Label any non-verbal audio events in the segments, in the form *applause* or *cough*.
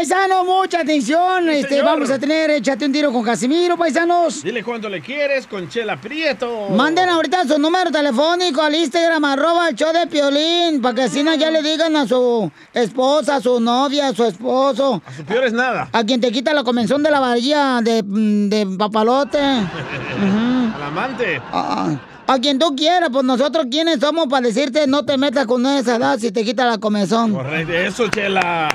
paisanos. Mucha atención. Este, señor. vamos a tener Échate un tiro con Casimiro, paisanos. Dile cuánto le quieres con Chela Prieto. Manden ahorita su número telefónico al Instagram, arroba el show de Piolín, para que así no ya le digan a su esposa, a su novia, a su esposo, A su peor es nada. a quien te quita la convención de la varilla de, mm, de papalote. *laughs* Ujú. Al amante. Ah, A quien tú quieras, pues nosotros quiénes somos para decirte no te metas con esa edad si te quita la comezón. Correcto, eso, Chela.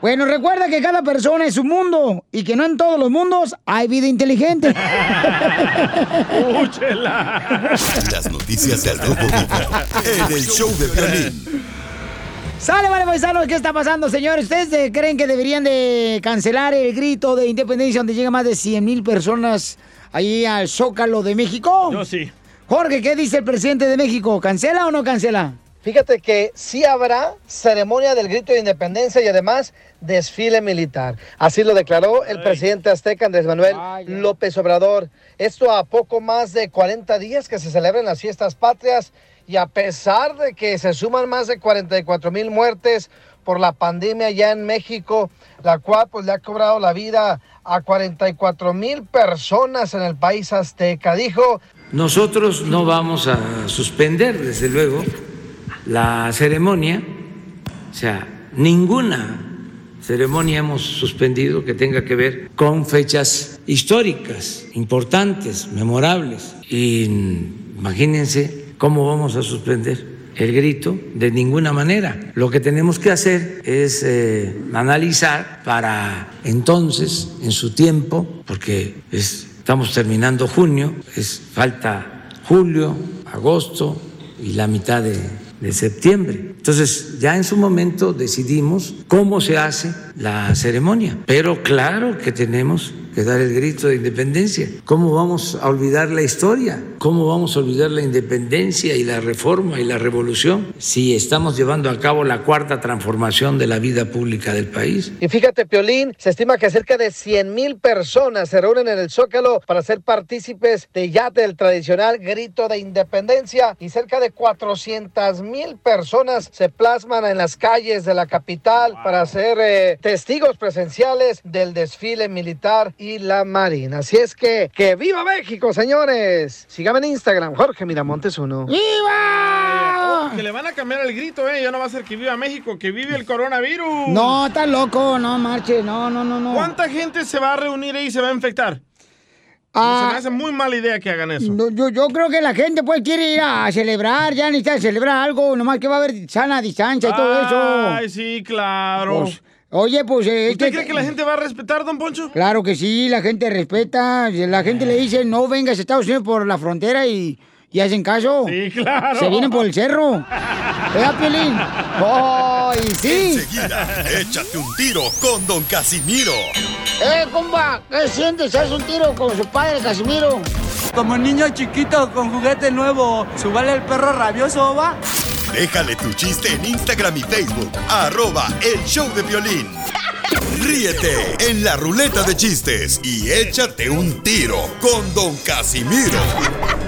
Bueno, recuerda que cada persona es un mundo y que no en todos los mundos hay vida inteligente. *laughs* Uh, Chela. Las noticias del Rojo en el show de violín. Sale, vale, paisanos, ¿qué está pasando, señores? ¿Ustedes creen que deberían de cancelar el grito de independencia donde llegan más de 100 mil personas ahí al Zócalo de México? Yo sí. Jorge, ¿qué dice el presidente de México? ¿Cancela o no cancela? Fíjate que sí habrá ceremonia del grito de independencia y además desfile militar. Así lo declaró el presidente azteca Andrés Manuel López Obrador. Esto a poco más de 40 días que se celebran las fiestas patrias y a pesar de que se suman más de 44 mil muertes por la pandemia ya en México, la cual pues le ha cobrado la vida a 44 mil personas en el país azteca. Dijo, Nosotros no vamos a suspender, desde luego, la ceremonia, o sea, ninguna ceremonia hemos suspendido que tenga que ver con fechas históricas, importantes, memorables. Y imagínense cómo vamos a suspender el grito de ninguna manera. Lo que tenemos que hacer es eh, analizar para entonces, en su tiempo, porque es- estamos terminando junio, es falta julio, agosto y la mitad de, de septiembre. Entonces, ya en su momento decidimos cómo se hace la ceremonia, pero claro que tenemos que dar el grito de independencia. ¿Cómo vamos a olvidar la historia? ¿Cómo vamos a olvidar la independencia y la reforma y la revolución si estamos llevando a cabo la cuarta transformación de la vida pública del país? Y fíjate, Piolín, se estima que cerca de 100 mil personas se reúnen en el Zócalo para ser partícipes de ya del tradicional grito de independencia y cerca de 400 mil personas se plasman en las calles de la capital para ser eh, testigos presenciales del desfile militar y la marina. Así es que, que viva México, señores. Síganme en Instagram, Jorge Miramontes uno. ¡Viva! Oh, que le van a cambiar el grito, ¿eh? Ya no va a ser que viva México, que vive el coronavirus. No, estás loco, no marche, no, no, no, no. ¿Cuánta gente se va a reunir ahí y se va a infectar? Ah. Se me hace muy mala idea que hagan eso. No, yo, yo creo que la gente pues quiere ir a celebrar, ya necesita celebrar algo, nomás que va a haber sana distancia y todo eso. Ay, sí, claro. Pues, oye, pues... eh, ¿Usted cree que la gente va a respetar, don Poncho? Claro que sí, la gente respeta, la gente le dice no vengas a Estados Unidos por la frontera y, y hacen caso. Sí, claro. Se vienen por el cerro. ¿Verdad, Piolín? ¡Ay, sí! Enseguida, échate un tiro con Don Casimiro. ¡Eh, compa! ¿Qué sientes? ¿Haz un tiro con su padre, Casimiro? Como niño chiquito con juguete nuevo, ¿subale el perro rabioso, va? Déjale tu chiste en Instagram y Facebook, arroba el show de violín. Ríete en la ruleta de chistes y échate un tiro con Don Casimiro.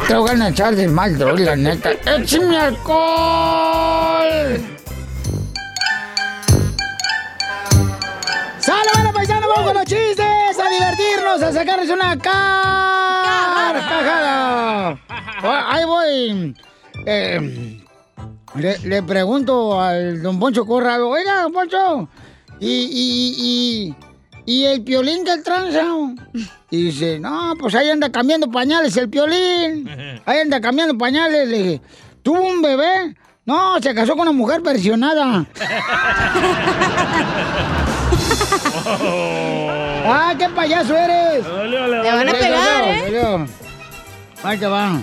Te voy a echar de mal, la neta. ¡Échame alcohol! ¡Sale, bueno, paisano! ¡Vamos con los chistes! ¡A divertirnos! ¡A sacarles una carcajada! Ahí voy. Eh, le, le pregunto al don Poncho Corrado. Oiga, don Poncho, ¿y, y, y, y el piolín del tranza? Y dice, no, pues ahí anda cambiando pañales el piolín. Ahí anda cambiando pañales. Le dije, ¿tuvo un bebé? No, se casó con una mujer versionada. ¡Ah, qué payaso eres! Le dolió, le Te van a pegar, Dolió, ¿eh? dolió. Ahí te va.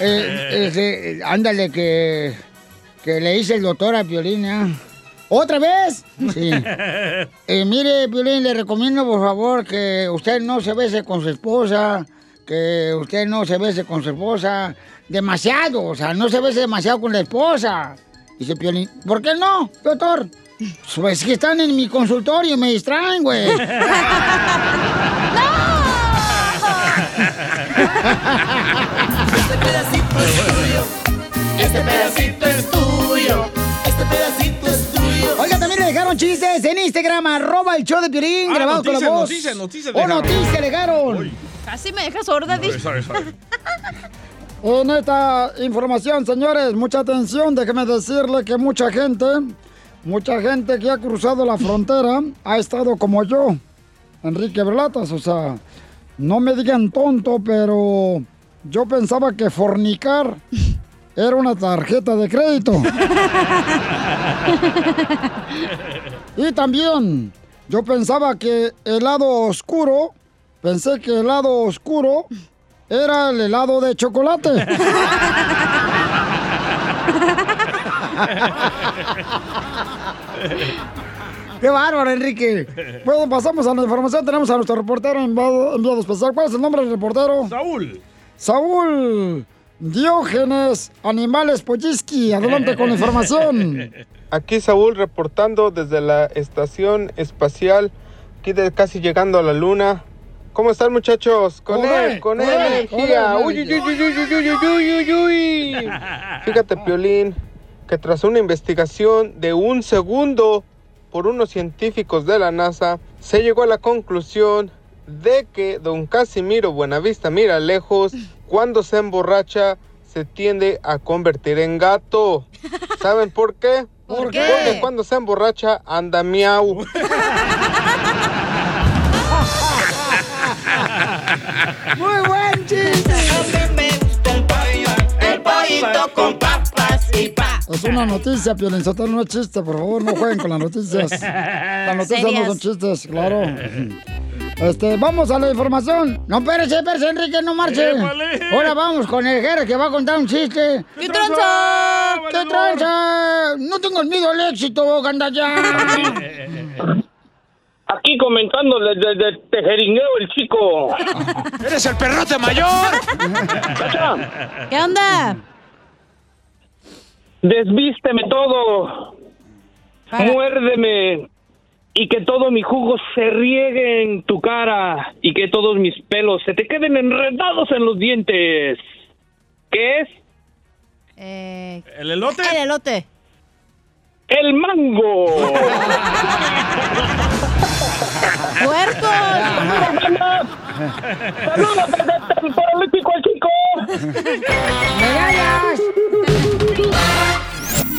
eh, este, ándale, que, que le dice el doctor a Piolín, ¿eh? ¿Otra vez? Sí. *laughs* Eh, mire, Piolín, le recomiendo, por favor, que usted no se bese con su esposa, que usted no se bese con su esposa demasiado, o sea, no se bese demasiado con la esposa. Dice Piolín, ¿por qué no, doctor? Pues que están en mi consultorio y me distraen, güey. *laughs* *laughs* Este pedacito es tuyo. Este pedacito chistes en Instagram, arroba el show de Piolín, Ah, grabado con la noticias, voz. noticias, noticias ¡Oh, noticias le dejaron! Casi me deja sorda, sorry, sorry. *laughs* En esta información, señores, mucha atención, déjeme decirle que mucha gente, mucha gente que ha cruzado la frontera ha estado como yo, Enrique Berlatas, o sea, no me digan tonto, pero yo pensaba que fornicar era una tarjeta de crédito. *laughs* y también, yo pensaba que el lado oscuro, pensé que el lado oscuro era el helado de chocolate. *laughs* ¡Qué bárbaro, Enrique! Bueno, pasamos a la información. Tenemos a nuestro reportero enviado, enviado especial. ¿Cuál es el nombre del reportero? Saúl. Saúl Diógenes, Animales Polliski, adelante con la información. *laughs* Aquí Saúl reportando desde la estación espacial, aquí casi llegando a la luna. ¿Cómo están muchachos? Con él, con él, energía. Uy, uy, uy, uy, uy, uy, uy, Fíjate, Piolín, que tras una investigación de un segundo por unos científicos de la NASA, se llegó a la conclusión de que don Casimiro Buenavista mira lejos cuando se emborracha, se tiende a convertir en gato. ¿Saben por qué? *laughs* ¿Por qué? Porque cuando se emborracha anda miau. *laughs* ¡Muy buen chiste! El pollito con papas y pa. Es una noticia, Piolín no es chiste, por favor, no jueguen con las noticias. *laughs* Las noticias no son chistes, claro. Este, vamos a la información. No, espérese, espérese, Enrique, no marche. Ahora vamos con el Jere que va a contar un chiste. ¿Qué tranza, ¿Qué tranza? No tengo miedo al éxito, gandalla. Aquí comentando desde de, Tejeringueo el chico. *laughs* ¡Eres el perrote mayor! ¿Qué onda? Desvísteme todo. Muérdeme. Y que todo mi jugo se riegue en tu cara. Y que todos mis pelos se te queden enredados en los dientes. ¿Qué es? Eh, ¿El elote? El elote. El mango. ¡Puerco! ¡Saludos desde el chico! ¡Medallas!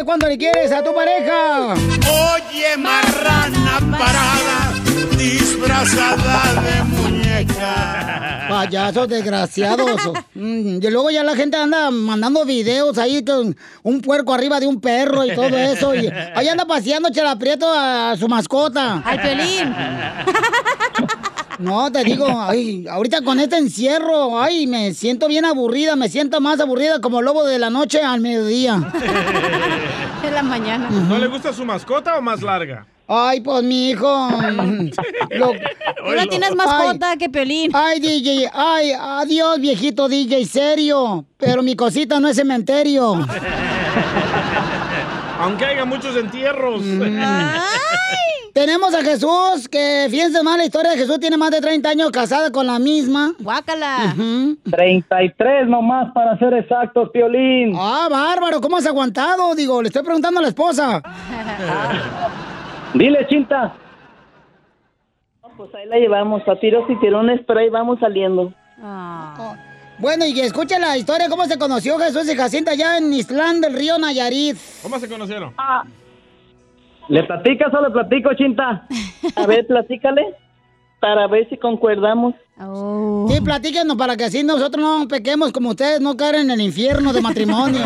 Dile cuándo le quieres a tu pareja. Oye, marrana parada, disfrazada de muñeca. Payasos desgraciados. Mm, Y luego ya la gente anda mandando videos ahí con un puerco arriba de un perro y todo eso. Y ahí anda paseando Chela Prieto a su mascota. Al Piolín. No, te digo, ay, ahorita con este encierro, ay, me siento bien aburrida, me siento más aburrida como lobo de la noche al mediodía. *laughs* En la mañana. ¿No le gusta su mascota o más larga? Ay, pues mi hijo. *laughs* Lo- Tú no tienes mascota que Piolín. Ay, DJ, ay, adiós, viejito DJ, serio. Pero mi cosita no es cementerio. *laughs* Aunque haya muchos entierros. Mm. Tenemos a Jesús, que fíjense más la historia de Jesús, tiene más de 30 años casada con la misma. Guácala. 33 nomás para ser exactos, Piolín. Ah, bárbaro, ¿cómo has aguantado? Digo, le estoy preguntando a la esposa. *laughs* Dile, Chinta. Pues ahí la llevamos a tiros y tirones, pero ahí vamos saliendo. Oh. Bueno, y que escuche la historia, ¿cómo se conoció Jesús y Jacinta allá en Islán del Río Nayarit? ¿Cómo se conocieron? ¿Le platicas o le platico, Chinta? A ver, platícale para ver si concordamos. Sí, platíquenos para que así nosotros no pequemos como ustedes, no caen en el infierno de matrimonio.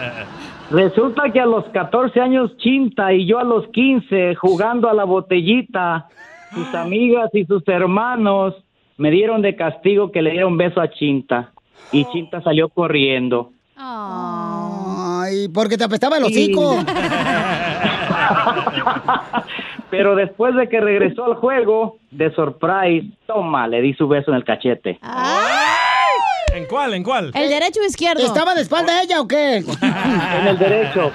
*laughs* Resulta que a los 14 años Chinta y yo a los 15 jugando a la botellita, sus amigas y sus hermanos me dieron de castigo que le dieron beso a Chinta y Chinta salió corriendo. Ay, porque te apestaba el hocico. *laughs* *laughs* Pero después de que regresó al juego, de surprise, toma, le di su beso en el cachete. ¿En cuál? ¿En cuál? ¿El derecho o izquierdo? ¿Estaba de espalda ella o qué? *laughs* En el derecho.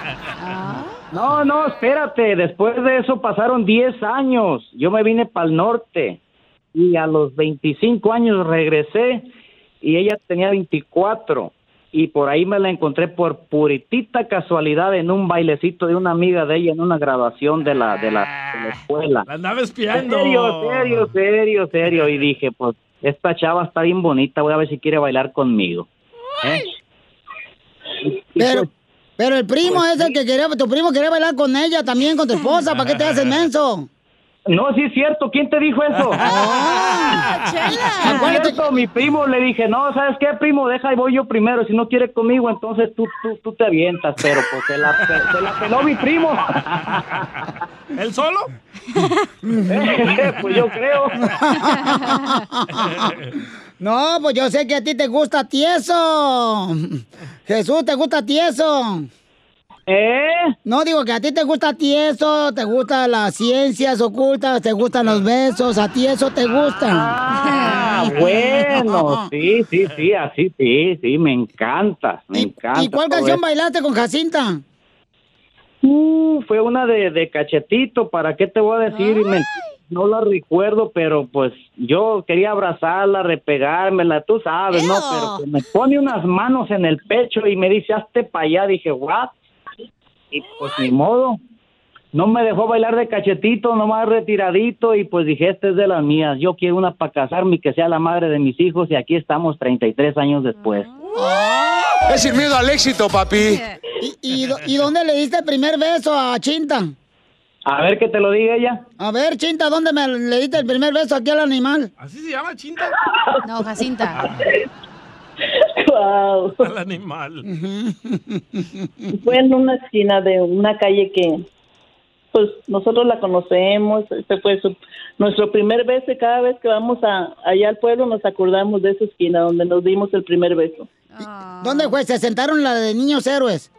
No, no, espérate. Después de eso pasaron 10 años. Yo me vine para el norte y a los 25 años regresé y ella tenía 24 y por ahí me la encontré por puritita casualidad en un bailecito de una amiga de ella en una graduación de la de la, de la escuela. La andaba espiando. Serio, serio, serio, serio y dije, pues esta chava está bien bonita, voy a ver si quiere bailar conmigo. ¿Eh? Pero, pero el primo es el que quería, tu primo quería bailar con ella también, con tu esposa, ¿para qué te haces menso? No, sí es cierto. ¿Quién te dijo eso? *laughs* Ah, es cierto, mi primo le dije, no, ¿sabes qué, primo? Deja y voy yo primero. Si no quiere conmigo, entonces tú, tú, tú te avientas. Pero pues se la, se la peló mi primo. *laughs* ¿Él solo? *laughs* pues yo creo. No, pues yo sé que a ti te gusta tieso. Jesús, ¿te gusta tieso? ¿Eh? No, digo que a ti te gusta tieso, te gustan las ciencias ocultas, te gustan los besos, a ti eso te gusta. Ah, *laughs* bueno, sí, sí, sí, así, sí, sí, me encanta, me encanta. ¿Y cuál todo canción eso. bailaste con Jacinta? Uh, fue una de, de cachetito, ¿para qué te voy a decir? Me- no la recuerdo, pero pues yo quería abrazarla, repegármela, tú sabes, ¿no? Pero me pone unas manos en el pecho y me dice, hazte para allá. Dije, ¿what? Y pues ni modo. No me dejó bailar de cachetito, nomás retiradito, y pues dije, este es de las mías. Yo quiero una para casarme y que sea la madre de mis hijos, y aquí estamos 33 años después. Es sin miedo al éxito, papi. ¿Y, y dónde le diste el primer beso a Chinta? A ver que te lo diga ella. A ver, Chinta, ¿dónde me le diste el primer beso aquí al animal? ¿Así se llama Chinta? No, Jacinta. *laughs* *laughs* Wow. Al animal. Fue en una esquina de una calle que, pues, nosotros la conocemos. Este fue su- nuestro primer beso y cada vez que vamos a, allá al pueblo nos acordamos de esa esquina donde nos dimos el primer beso. ¿Dónde fue? ¿Se sentaron la de niños héroes?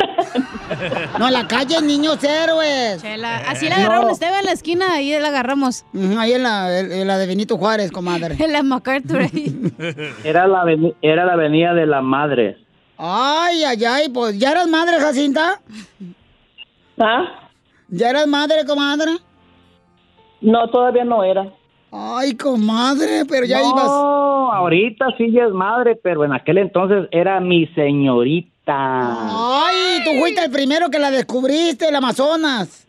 *laughs* no, la calle Niños Héroes. Chela, así la agarraron Esteban en la esquina, ahí la agarramos. Ahí en la, en la de Benito Juárez, comadre. *laughs* En la MacArthur ahí. *laughs* Era la, era la avenida de la madre. Ay, ay, ay, pues, ¿ya eras madre, Jacinta? ¿Ah? ¿Ya eras madre, comadre? No, todavía no era. Ay, comadre, pero ya no, ibas. ahorita sí ya es madre, pero en aquel entonces era mi señorita. Ay, tú fuiste el primero que la descubriste, el Amazonas.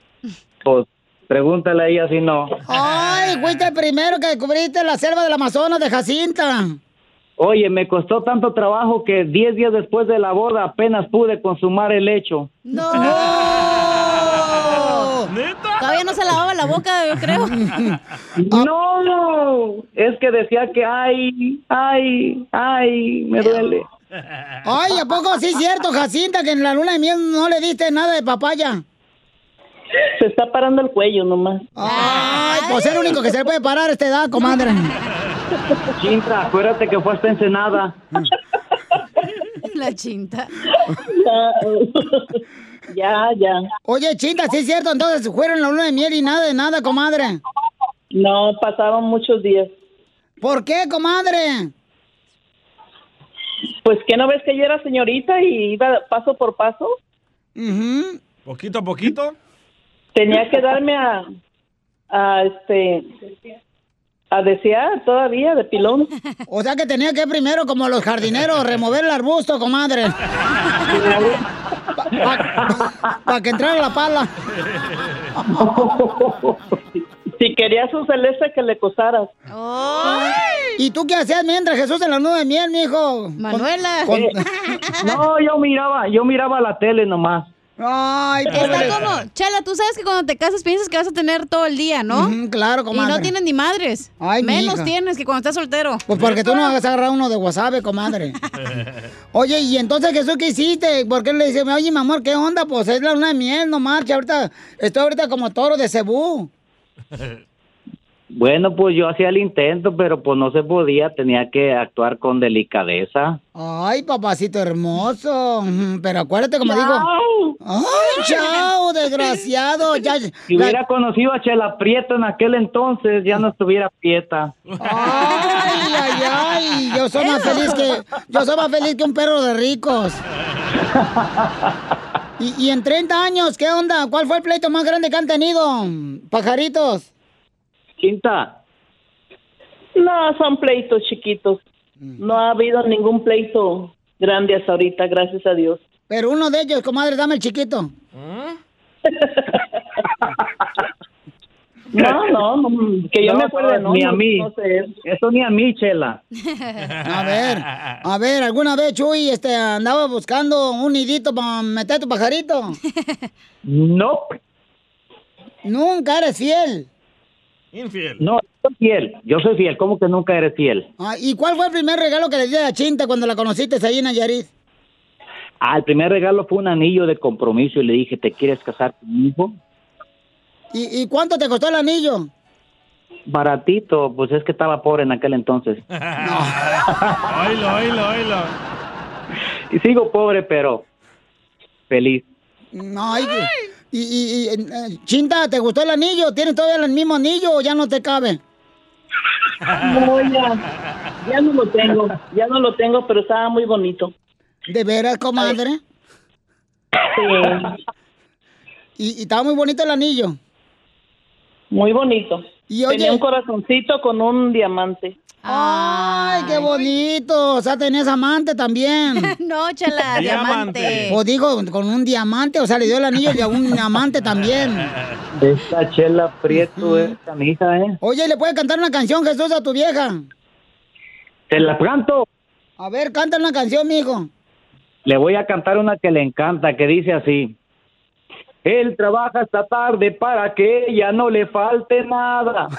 Pues pregúntale a ella si no. Ay, fuiste el primero que descubriste la selva del Amazonas de Jacinta. Oye, me costó tanto trabajo que 10 días después de la boda apenas pude consumar el hecho. ¡No! *laughs* Todavía no se lavaba la boca, yo creo. *laughs* No, es que decía que ay, ay, ay, me duele. Ay, ¿a poco sí es cierto, Jacinta, que en la luna de miel no le diste nada de papaya? Se está parando el cuello nomás. Ay, pues es el único que se le puede parar a esta edad, comadre. Chinta, acuérdate que fue hasta Ensenada. La chinta. *laughs* Ya, ya. Oye, Chinta, sí es cierto, entonces fueron la luna de miel y nada de nada, comadre. No, pasaron muchos días. ¿Por qué, comadre? Pues que no ves que yo era señorita y iba paso por paso. Poquito a poquito. tenía que darme a, a este, a desear todavía de pilón. O sea que tenía que primero, como los jardineros, remover el arbusto, comadre. Para que entrara la pala. *laughs* Si querías un celeste que le cosaras. ¿Y tú qué hacías mientras Jesús en la nube de miel, mijo? Manuela. Con- Eh, no, yo miraba, yo miraba la tele nomás. Ay, Está pobre. como, Chela, tú sabes que cuando te casas piensas que vas a tener todo el día, ¿no? Ujú, claro, Y comadre. no tienes ni madres. Ay, Menos mija. tienes que cuando estás soltero. Pues porque tú no vas a agarrar uno de wasabi, comadre. *laughs* Oye, ¿y entonces Jesús qué hiciste? ¿Por qué le dice, oye, mi amor, qué onda? Pues es la luna de miel, no marcha. Ahorita, estoy ahorita como toro de cebú. *laughs* Bueno, pues yo hacía el intento, pero pues no se podía, tenía que actuar con delicadeza. Ay, papacito hermoso. Pero acuérdate como digo. Ay, chao, desgraciado. *laughs* Ya, Si la- hubiera conocido a Chela Prieto en aquel entonces, ya no estuviera prieta. Ay, ay, ay. Yo soy más feliz que, yo soy más feliz que un perro de ricos. *laughs* Y, y en 30 años, ¿qué onda? ¿Cuál fue el pleito más grande que han tenido? Pajaritos. Quinta, No, son pleitos chiquitos. No ha habido ningún pleito grande hasta ahorita, gracias a Dios. Pero uno de ellos, comadre, dame el chiquito. *laughs* No, *laughs* no, no, que yo me acuerde, no. Ni a mí. no sé. Eso ni a mí, Chela. A ver, a ver, ¿alguna vez, Chuy, este, andaba buscando un nidito para meter tu pajarito? *laughs* No, Nunca eres fiel. Infiel. no, soy fiel. Yo soy fiel. ¿Cómo que nunca eres fiel? Ah, ¿Y cuál fue el primer regalo que le di a Chinta cuando la conociste ahí en Nayarit? Ah, el primer regalo fue un anillo de compromiso y le dije, ¿te quieres casar conmigo? ¿Y, y cuánto te costó el anillo? Baratito, pues es que estaba pobre en aquel entonces. *laughs* Oílo, oílo, oílo. Y sigo pobre, pero feliz. No, ay, y, y- y, eh, Chinta, ¿te gustó el anillo? ¿Tienes todavía el mismo anillo o ya no te cabe? No, ya, ya no lo tengo, ya no lo tengo, pero estaba muy bonito. ¿De veras, comadre? Sí, ¿Y, y estaba muy bonito el anillo? Muy bonito. Y oye- Tenía un corazoncito con un diamante. ¡Ay, qué bonito! O sea, tenías amante también. *laughs* no, Chela, *laughs* Diamante. diamante. O digo, con un diamante, o sea, le dio el anillo y a un amante también. *laughs* Esta chela prieto es camisa, ¿eh? Oye, ¿le puedes cantar una canción, Jesús, a tu vieja? Te la canto. A ver, canta una canción, mijo. Le voy a cantar una que le encanta, que dice así. Él trabaja hasta tarde para que ella no le falte nada.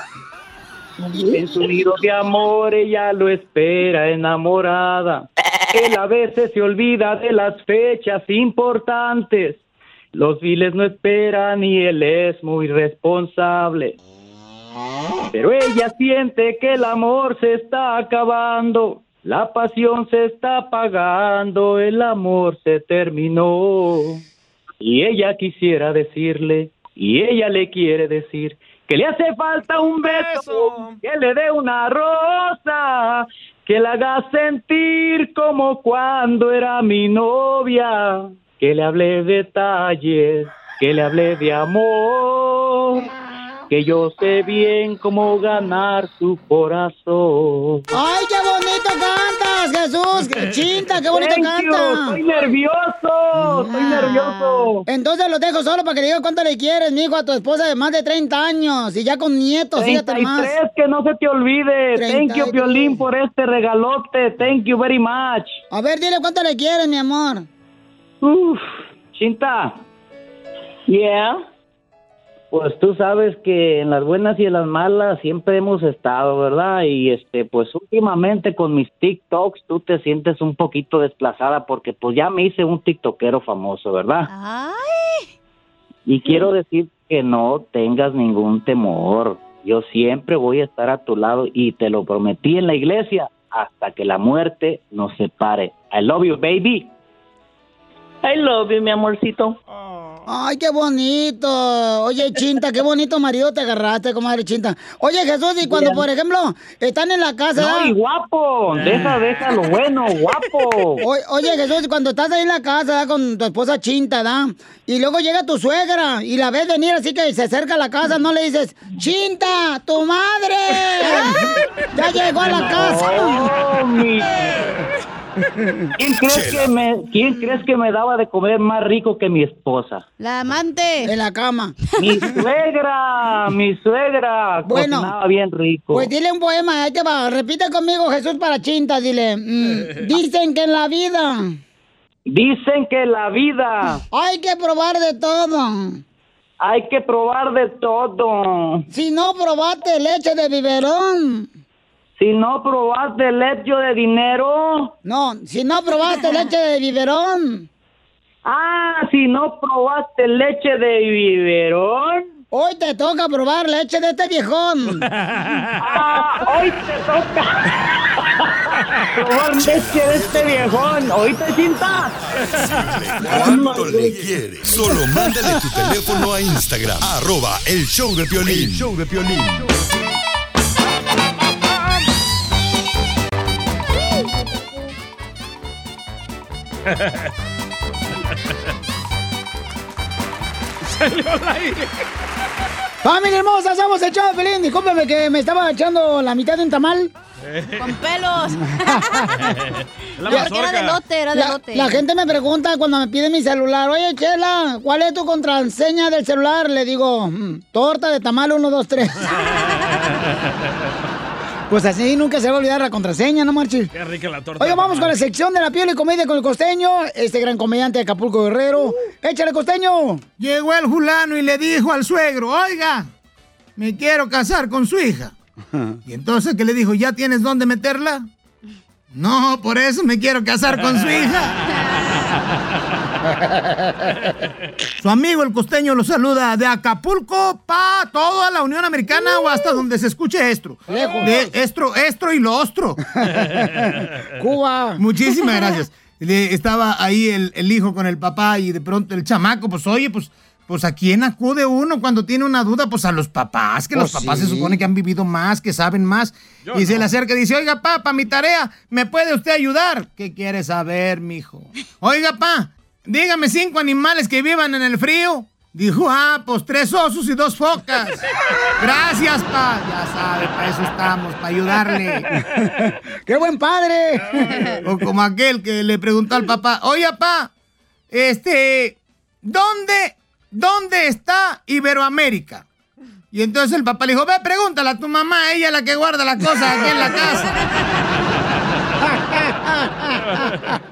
En su nido de amor ella lo espera enamorada. Él a veces se olvida de las fechas importantes. Los viles no esperan y él es muy responsable. Pero ella siente que el amor se está acabando. La pasión se está apagando, el amor se terminó. Y ella quisiera decirle, y ella le quiere decir, que le hace falta un beso, que le dé una rosa, que la haga sentir como cuando era mi novia, que le hable detalles, que le hable de amor, que yo sé bien cómo ganar su corazón. ¡Ay, qué bonito cantas, Jesús! ¡Chinta, qué bonito Thank you, canta! Estoy nervioso, estoy nervioso. Entonces los dejo solo para que le digas cuánto le quieres, mijo, a tu esposa de más de 30 años y ya con nietos, fíjate más. 33, que no se te olvide. Thank you, 33. Piolín, por este regalote. Thank you very much. A ver, dile cuánto le quieres, mi amor. Uf, Chinta. Yeah. Pues tú sabes que en las buenas y en las malas siempre hemos estado, ¿verdad? Y este, pues últimamente con mis TikToks tú te sientes un poquito desplazada porque pues ya me hice un TikTokero famoso, ¿verdad? Ay. Y quiero decir que no tengas ningún temor. Yo siempre voy a estar a tu lado y te lo prometí en la iglesia hasta que la muerte nos separe. I love you, baby. I love you, mi amorcito. Ay, qué bonito. Oye, Chinta, qué bonito marido te agarraste, comadre Chinta. Oye, Jesús, y cuando, por ejemplo, están en la casa... No, y guapo, deja, deja lo bueno, guapo. *laughs* O- Oye, Jesús, cuando estás ahí en la casa ¿verdad? con tu esposa Chinta, ¿da? Y luego llega tu suegra y la ves venir así que se acerca a la casa, no le dices, Chinta, tu madre. *laughs* ya llegó a la casa. Oh, mi- ¿Quién crees, que me, ¿Quién crees que me daba de comer más rico que mi esposa? La amante. En la cama. Mi suegra, mi suegra. Bueno. cocinaba bien rico. Pues dile un poema, ahí te va. Repite conmigo, Jesús, para Chinta, dile. mm, *laughs* dicen que en la vida Dicen que la vida hay que probar de todo. hay que probar de todo. Si no probaste leche de biberón. Si no probaste leche de dinero. No, si no probaste leche de biberón. Ah, si no probaste leche de biberón. Hoy te toca probar leche de este viejón. Ah, hoy te toca *laughs* probar leche de este viejón. ¿Oíste, cinta? ¿Cuánto le quieres? Solo mándale tu teléfono a Instagram, arroba el show de Piolín. El show de Piolín. Salió al aire. Familia hermosa, somos el Pelín. Discúlpeme que me estaba echando la mitad de un tamal. Con pelos. *laughs* La era de lote, era de La, lote. la gente me pregunta cuando me pide mi celular, oye, Chela, ¿cuál es tu contraseña del celular? Le digo, "Mm, torta de tamal 1, 2, 3. Pues así nunca se va a olvidar la contraseña, ¿no, Marchi? Qué rica la torta. Oiga, vamos con la sección de la piel y comedia con el costeño, este gran comediante de Acapulco Guerrero. ¡Échale, costeño! Llegó el fulano y le dijo al suegro, oiga, me quiero casar con su hija. *laughs* Y entonces que le dijo, ¿ya tienes dónde meterla? No, por eso me quiero casar con su hija. *laughs* *laughs* Su amigo el costeño lo saluda de Acapulco pa toda la Unión Americana o hasta donde se escuche estro. De estro, estro y lo ostro. *laughs* Cuba. Muchísimas gracias. Estaba ahí el, el hijo con el papá y de pronto el chamaco, pues oye, pues, pues a quién acude uno cuando tiene una duda, pues a los papás, que los Pues papás se supone que han vivido más, que saben más. Yo y se le acerca y dice, oiga, papá, mi tarea, ¿me puede usted ayudar? ¿Qué quiere saber, mijo? Oiga, pa, dígame cinco animales que vivan en el frío. Dijo, ah, pues tres osos y dos focas. Gracias, pa. Ya sabe, para eso estamos, para ayudarle. *laughs* ¡Qué buen padre! O como aquel que le preguntó al papá, oye, papá, este, ¿dónde, dónde está Iberoamérica? Y entonces el papá le dijo, ve, pregúntale a tu mamá, ella es la que guarda las cosas aquí en la casa.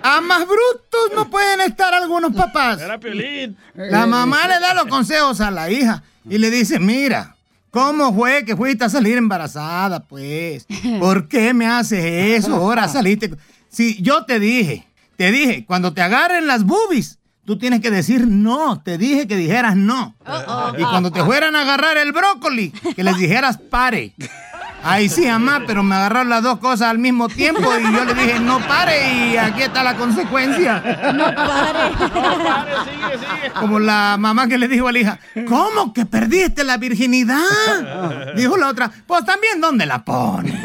A más brutos no pueden estar algunos papás. Era Piolín. La mamá le da los consejos a la hija y le dice, mira, ¿cómo fue que fuiste a salir embarazada, pues? ¿Por qué me haces eso? Ahora saliste... Si yo te dije, te dije, cuando te agarren las boobies, tú tienes que decir no, te dije que dijeras no. Y cuando te fueran a agarrar el brócoli, que les dijeras pare. Ahí sí, mamá, pero me agarraron las dos cosas al mismo tiempo y yo le dije no pare y aquí está la consecuencia. No pare. No, pare, sigue, sigue. Como la mamá que le dijo a la hija, ¿cómo que perdiste la virginidad? Dijo la otra, pues también, ¿dónde la pone?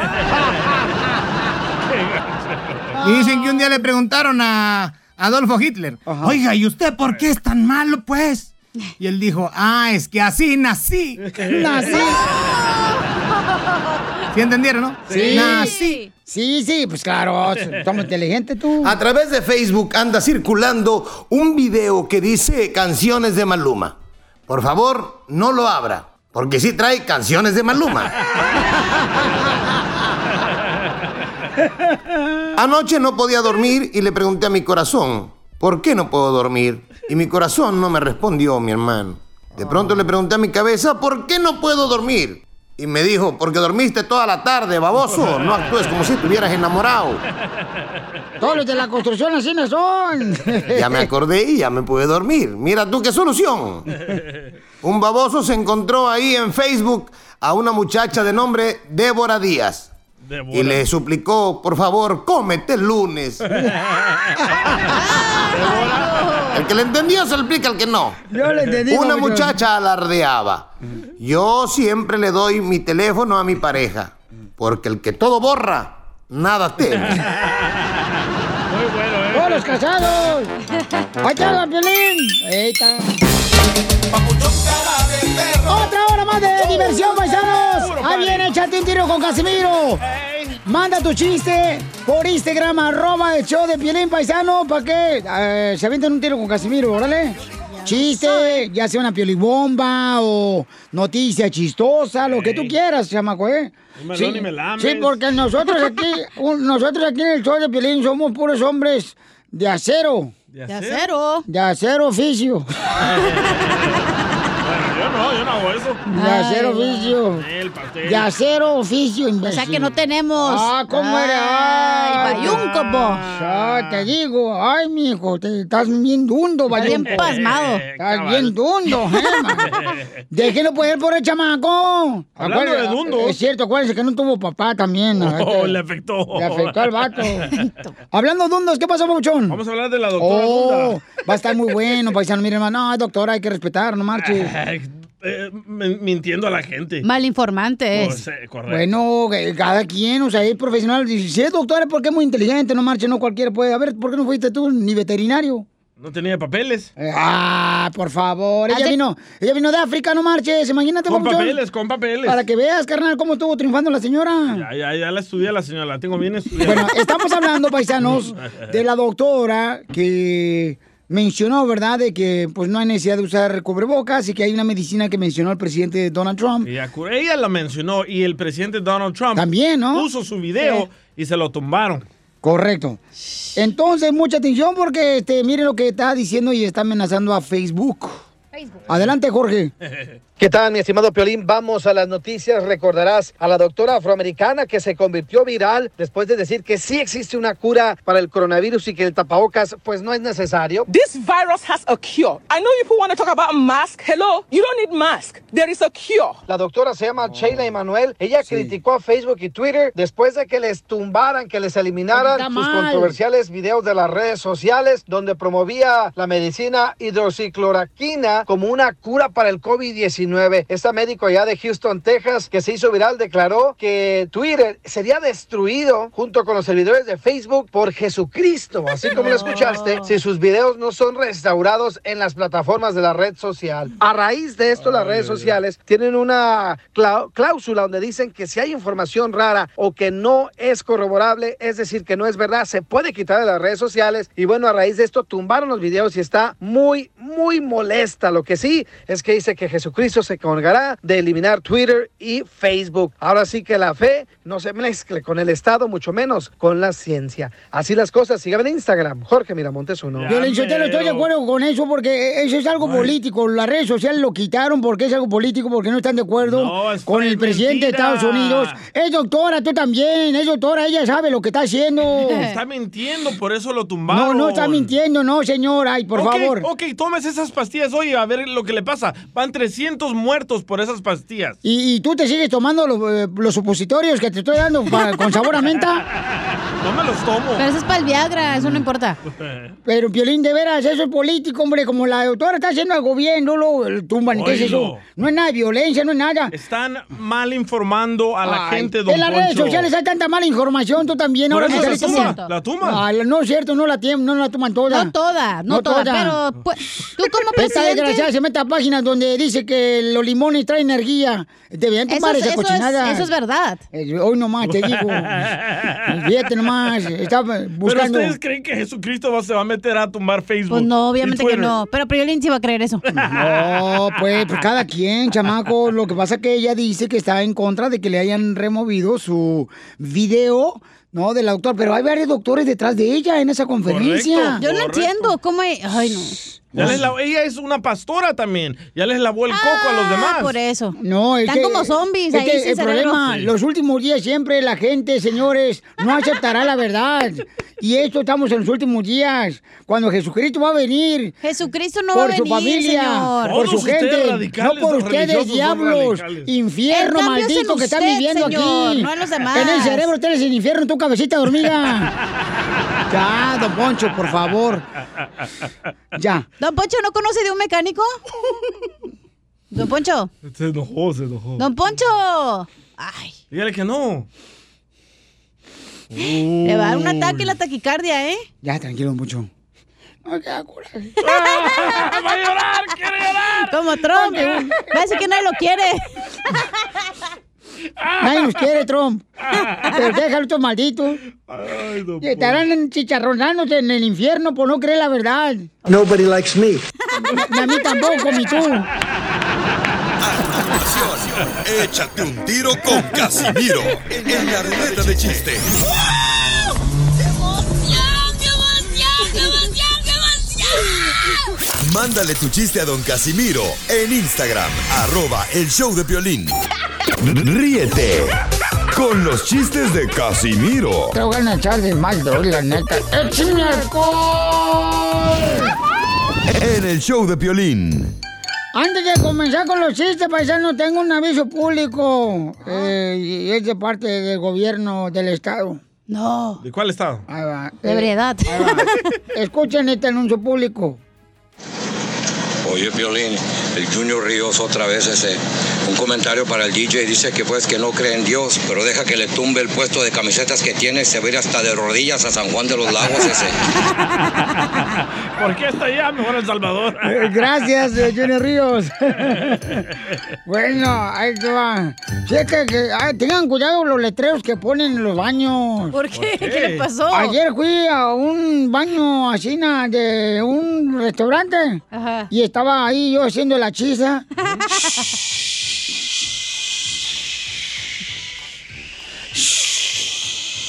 Y dicen que un día le preguntaron a Adolfo Hitler, oiga, ¿y usted por qué es tan malo, pues? Y él dijo, ah, es que así nací. Nací. ¿Sí entendieron, no? Sí. Nací. Sí, sí, pues claro, somos inteligentes tú. A través de Facebook anda circulando un video que dice canciones de Maluma. Por favor, no lo abra, porque sí trae canciones de Maluma. *laughs* Anoche no podía dormir y le pregunté a mi corazón, ¿por qué no puedo dormir? Y mi corazón no me respondió, mi hermano. De pronto le pregunté a mi cabeza, ¿por qué no puedo dormir? Y me dijo, porque dormiste toda la tarde, baboso. No actúes como si estuvieras enamorado. Todos los de la construcción así no son. Ya me acordé y ya me pude dormir. Mira tú qué solución. Un baboso se encontró ahí en Facebook a una muchacha de nombre Débora Díaz. Y le suplicó, por favor, cómete el lunes. *laughs* *laughs* El que le entendió se lo explica al que no. Yo le entendí. Una muchacha alardeaba. Yo siempre le doy mi teléfono a mi pareja, porque el que todo borra, nada teme. ¡Oh, los casados! ¡Ahí está la Piolín! Ahí está. ¡Otra hora más de diversión, paisanos! ¡Ahí viene, échate un tiro con Casimiro! Manda tu chiste por Instagram, arroba el show de Piolín, paisano, para que eh, se avienten un tiro con Casimiro, órale. Chiste, ya sea una piolibomba o noticia chistosa, lo que tú quieras, chamaco, ¿eh? Un melón Sí, y me lames. sí, porque nosotros aquí, *laughs* un- nosotros aquí en el show de Piolín somos puros hombres de acero. ¿De acero? De acero oficio. No, yo no hago eso. De acero oficio. El pastel. De acero oficio, imbécil. O sea que no tenemos. Ah, ¿cómo eres? Ay, bayunco, po. Ah, te digo, ay, mijo, te, estás bien dundo, Está bien bayunco. pasmado. Estás bien dundo, *laughs* eh, man. Déjenlo poder por el chamaco. Hablando de dundos. Es cierto, acuérdense que no tuvo papá también. Oh, Este, le afectó. Le afectó al vato. Hablando de dundos, ¿qué pasó, Pabuchón? Vamos a hablar de la doctora Oh, Dunda. va a estar muy bueno, paisano. Miren, hermano, no, doctora, hay que respetar, no marches. Eh, mintiendo a la gente. Mal informante es. sí, correcto. Bueno, eh, cada quien, o sea, hay profesionales. Y Si es doctor es porque es muy inteligente, no marche, no cualquiera puede. A ver, ¿por qué no fuiste tú ni veterinario? No tenía papeles. Eh, Ah, por favor. Ella vino, ella vino de África, no marches. Imagínate, Con papeles, con papeles. Para que veas, carnal, cómo estuvo triunfando la señora. Ya, ya, ya la estudié la señora, la tengo bien estudiada. Bueno, estamos hablando, paisanos, *laughs* de la doctora que mencionó, ¿verdad?, de que pues no hay necesidad de usar cubrebocas y que hay una medicina que mencionó el presidente Donald Trump. Ella, la mencionó y el presidente Donald Trump También, ¿no? puso su video Sí. y se lo tumbaron. Correcto. Entonces, mucha atención porque este, miren lo que está diciendo y está amenazando a Facebook. Adelante, Jorge. *laughs* ¿Qué tal, mi estimado Piolín? Vamos a las noticias. Recordarás a la doctora afroamericana que se convirtió viral después de decir que sí existe una cura para el coronavirus y que el tapabocas pues no es necesario. This virus has a cure. I know people want to talk about mask. Hello, you don't need mask. There is a cure. La doctora se llama Sheila Emanuel. Ella criticó a Facebook y Twitter después de que les tumbaran, que les eliminaran Está sus mal. controversiales videos de las redes sociales donde promovía la medicina hidroxicloroquina como una cura para el COVID-19. Esta médico allá de Houston, Texas, que se hizo viral, declaró que Twitter sería destruido junto con los servidores de Facebook por Jesucristo, así como lo *laughs* escuchaste, si sus videos no son restaurados en las plataformas de la red social. A raíz de esto, las redes sociales tienen una cláusula donde dicen que si hay información rara o que no es corroborable, es decir, que no es verdad, se puede quitar de las redes sociales. Y bueno, a raíz de esto tumbaron los videos y está muy, muy molesta. Lo que sí es que dice que Jesucristo se encargará de eliminar Twitter y Facebook. Ahora sí que la fe no se mezcle con el Estado, mucho menos con la ciencia. Así las cosas. Síganme en Instagram, Jorge Miramontes uno. Yo le estoy de acuerdo con eso porque eso es algo político. Las redes sociales lo quitaron porque es algo político, porque no están de acuerdo No, es con el mentira. presidente de Estados Unidos. Es doctora, tú también. Es doctora, ella sabe lo que está haciendo. *laughs* Está mintiendo, por eso lo tumbaron. No, no está mintiendo, no, señor. Ay, por favor. Ok, tomes esas pastillas hoy a ver lo que le pasa. Van 300 muertos por esas pastillas. ¿Y, y tú te sigues tomando los, eh, los supositorios que te estoy dando con sabor a menta? *laughs* No me los tomo. Pero eso es para el Viagra, eso no importa. *laughs* Pero, Piolín, de veras, eso es político, hombre. Como la doctora está haciendo algo bien, no lo tumban. ¿Qué es eso? No es nada de violencia, no es nada. Están mal informando a la Ay, gente, don En las redes sociales hay tanta mala información, tú también. Por Ahora eso tuma, con- la tuma. No es cierto, no la, tiem- no la toman toda. No toda, no, toda, pero pues, tú como Esta presidente... desgraciada se mete a páginas donde dice que los limones traen energía. Deberían Eso tomar es- esa eso es- cochinada. eso es verdad. Eh, Hoy nomás te digo. *laughs* Fíjate nomás. *laughs* Estaba Pero buscando. ustedes creen que Jesucristo va- se va a meter a tumbar Facebook. Pues no, obviamente que no. Pero Priolín sí va a creer eso. No, pues, pues cada quien, chamaco. Lo que pasa es que ella dice que está en contra de que le hayan removido su video, ¿no? Del doctor. Pero hay varios doctores detrás de ella en esa conferencia. Yo no entiendo cómo... hay- Ay, no. Ya les la- ella es una pastora también. Ya les lavó el coco a los demás. Ah, por eso. No, es Están que, como zombies es ahí que sin el cerebro. problema, Sí. los últimos días siempre la gente, señores, no aceptará la verdad. Y esto estamos en los últimos días, cuando Jesucristo va a venir. Jesucristo no por va a su venir, familia, señor. por su Todos ustedes gente, radicales, no por ustedes, diablos, infierno es en maldito que están viviendo señor, aquí. no en los demás. En el cerebro tienes el infierno, tu cabecita de hormiga. *laughs* Ya, don Poncho, por favor. Ya. Don Poncho, ¿no conoce de un mecánico? Don Poncho. Se enojó, se enojó. Don Poncho. Ay, Dígale que no. le va a dar un ataque la taquicardia, ¿eh? Ya, tranquilo, don Poncho. No, queda coraje. *laughs* ¡Va a llorar! ¡Quiere llorar! Como Trump. Va a decir que nadie lo quiere. *laughs* Nadie nos quiere, Trump. Pero déjalo estos malditos. Y Estarán chicharronándose en el infierno por no creer la verdad. Nobody likes me. A mí tampoco, ni tú. Échate un tiro con Casimiro en la ruleta de chiste. Mándale tu chiste a don Casimiro en Instagram, arroba el show de violín. Ríete con los chistes de Casimiro Te voy a echar de mal, droga, la neta. ¡Échame alcohol! en el show de violín. Antes de comenzar con los chistes, paisano, tengo un aviso público. eh, y es de parte del gobierno del estado. No. ¿De cuál estado? Ahí va. De va. *laughs* Escuchen este anuncio público. Oye, Violín, el Junior Ríos otra vez ese. Un comentario para el DJ dice que pues que no cree en Dios, pero deja que le tumbe el puesto de camisetas que tiene, se va a ir hasta de rodillas a San Juan de los Lagos ese. *laughs* ¿Por qué está allá? Mejor El Salvador. Eh, Gracias, eh, Junior Ríos. *laughs* bueno, ahí te va. Sí, es que, que- tengan cuidado los letreros que ponen en los baños. ¿Por qué? ¿Qué ¿Qué le pasó? Ayer fui a un baño así de un restaurante y estaba ahí yo haciendo la chisa. *laughs*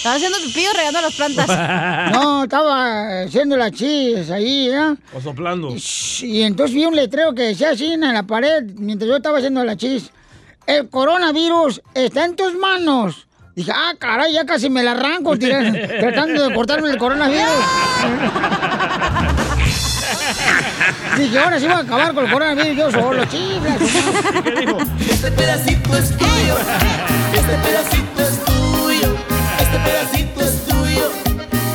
Estaba haciendo pipí o regando las plantas. *laughs* No, estaba haciendo la chis ahí, ¿eh? O soplando. Y entonces vi un letrero que decía así en la pared mientras yo estaba haciendo la chis. El coronavirus está en tus manos. Dije, ah, caray, ya casi me la arranco tirando- *laughs* tratando de cortarme el coronavirus. *laughs* Dije, ahora sí voy a acabar con el coronavirus yo solo, chiflas. Este pedacito es tuyo. Este pedacito. Este pedacito es tuyo.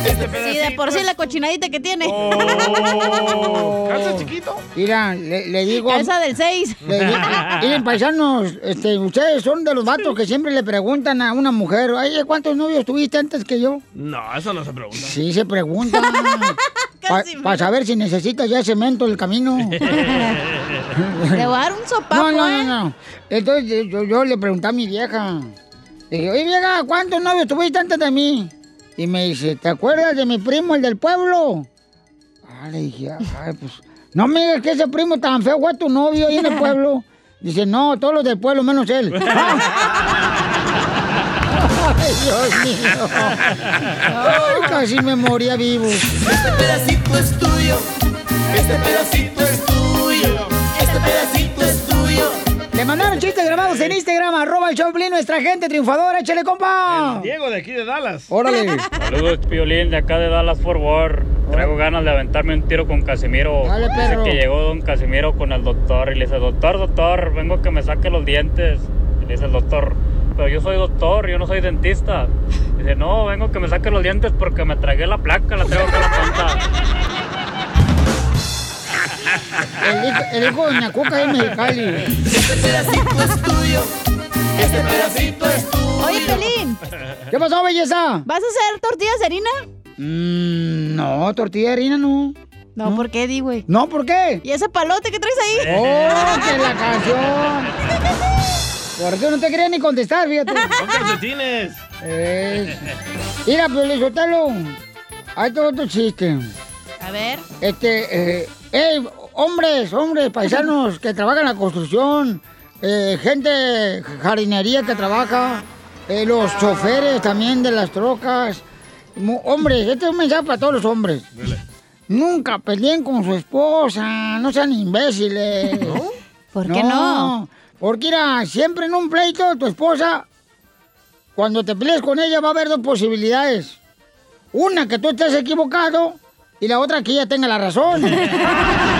Este Sí, de por sí la cochinadita que tiene. *laughs* ¿Calza chiquito? Mira, le, le digo... Cabeza del 6. Le digo, miren, paisanos, este, ustedes son de los vatos que siempre le preguntan a una mujer, ay, ¿cuántos novios tuviste antes que yo? No, eso no se pregunta. Sí, se preguntan. *laughs* Para saber si necesitas ya cemento el camino. *laughs* Le voy a dar un sopapo, No, no, ¿eh? no, no. Entonces yo, yo le pregunté a mi vieja. Le dije, oye, vieja, ¿cuántos novios tuviste antes de mí? Y me dice, ¿te acuerdas de mi primo, el del pueblo? Ah, le dije, ay, pues... No me digas que ese primo tan feo fue tu novio ahí en el *laughs* pueblo. Dice, no, todos los del pueblo, menos él. *laughs* Ay, Dios mío. Ay, casi me moría vivo. Este pedacito es tuyo. Este pedacito es tuyo. Este pedacito es tuyo. Le mandaron chistes grabados en Instagram, arroba el Choplin, nuestra gente triunfadora, échale compa. Diego de aquí de Dallas. Órale. Saludos, Piolín, de acá de Dallas, Fort Worth. Traigo ganas de aventarme un tiro con Casimiro. Dale, Dice perro. que llegó don Casimiro con el doctor y le dice, doctor, doctor, vengo a que me saque los dientes. Y le dice el doctor, pero yo soy doctor, yo no soy dentista. Dice, no, vengo a que me saque los dientes porque me tragué la placa, la traigo en la panza. El hijo, el hijo de Doña Cuca es mexicali. Este pedacito es tuyo. Este pedacito es tuyo. Oye, Pelín. ¿Qué pasó, belleza? ¿Vas a hacer tortillas de harina? Mm, no, tortilla de harina no. No, ¿por qué, di, güey? No, ¿por qué? ¿Y ese palote que traes ahí? ¡Oh, que la canción! Por eso no te quería ni contestar, fíjate. Son calcetines. Eh, Mira, Piolín Sotelo, hay todo otro chiste. A ver. Este, eh, ey, hombres, hombres, paisanos que trabajan en la construcción, eh, gente jardinería que trabaja, eh, los choferes también de las trocas. Hombres, este es un mensaje para todos los hombres. Nunca peleen con su esposa, no sean imbéciles. *laughs* ¿Por qué no? Porque mira, siempre en un pleito tu esposa, cuando te pelees con ella va a haber dos posibilidades. Una, que tú estés equivocado y la otra, que ella tenga la razón. *laughs*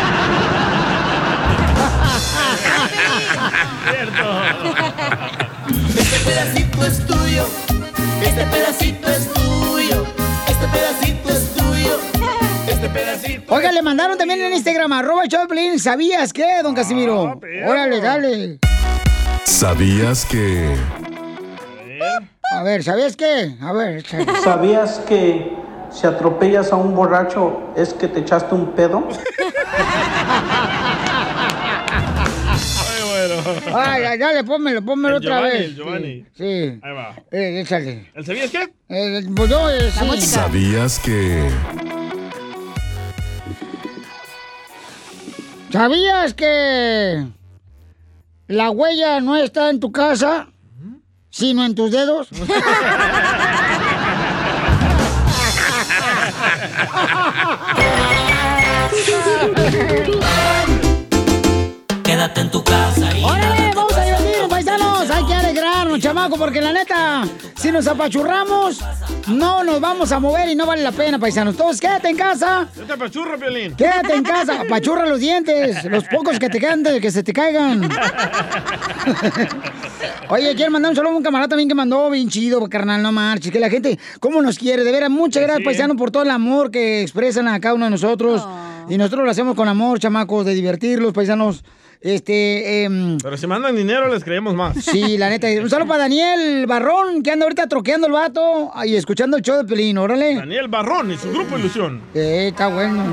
Este pedacito es tuyo. Este pedacito es tuyo. Este pedacito es tuyo. Oiga, le mandaron también en Instagram, arroba Piolín, ¿sabías qué, don Casimiro? Órale, dale. ¿Sabías que... A ver, ¿sabías qué? A ver, échale. ¿Sabías que si atropellas a un borracho es que te echaste un pedo? *laughs* *laughs* Ay, ay, dale, pónmelo, pónmelo El otra Giovanni, vez. el Giovanni. Sí. sí. Ahí va. Eh, échale. ¿El sabías qué? Eh, pues yo, eh, sí. ¿Sabías que... ¿Sabías que la huella no está en tu casa, sino en tus dedos? *laughs* *laughs* Quédate en tu casa y ¡Órale, vamos a divertirnos, paisanos! Hay que alegrarnos, chamaco, porque la neta, si nos apachurramos, no nos vamos a mover y no vale la pena, paisanos. Todos, quédate en casa. Yo te apachurro, Piolín. Quédate en casa, *laughs* apachurra los dientes, los pocos que te quedan de que se te caigan. *laughs* Oye, quiero mandar un saludo a un camarada también que mandó bien chido, carnal, no marches, que la gente, ¿cómo nos quiere? De veras, muchas gracias, sí. paisanos, por todo el amor que expresan a cada uno de nosotros. Y nosotros lo hacemos con amor, chamacos, de divertirlos, paisanos. Este, em, Pero si mandan dinero, les creemos más. Sí, la neta. Un saludo para Daniel Barrón, que anda ahorita troqueando el vato y escuchando el show de Pelín, órale. Daniel Barrón y su grupo Ilusión. Eh, está bueno.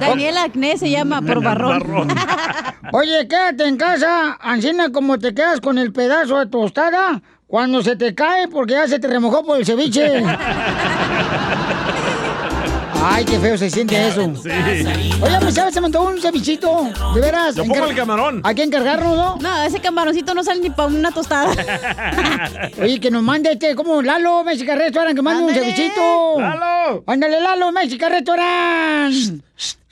Daniel Acné se llama por barrón. *laughs* Oye, quédate en casa, Ancina, como te quedas con el pedazo de tostada cuando se te cae porque ya se te remojó por el ceviche. *laughs* Ay, qué feo se siente eso. Sí. Oye, pues ¿sabes? Se montó un cevichito. De veras. Yo pongo el camarón. Hay que encargarnos, ¿no? No, ese camaroncito no sale ni para una tostada. *laughs* Oye, que nos mande este, como Lalo, Mexican Restaurant, que mande un cevichito. ¡Lalo! Ándale, Lalo, Mexican Restaurant.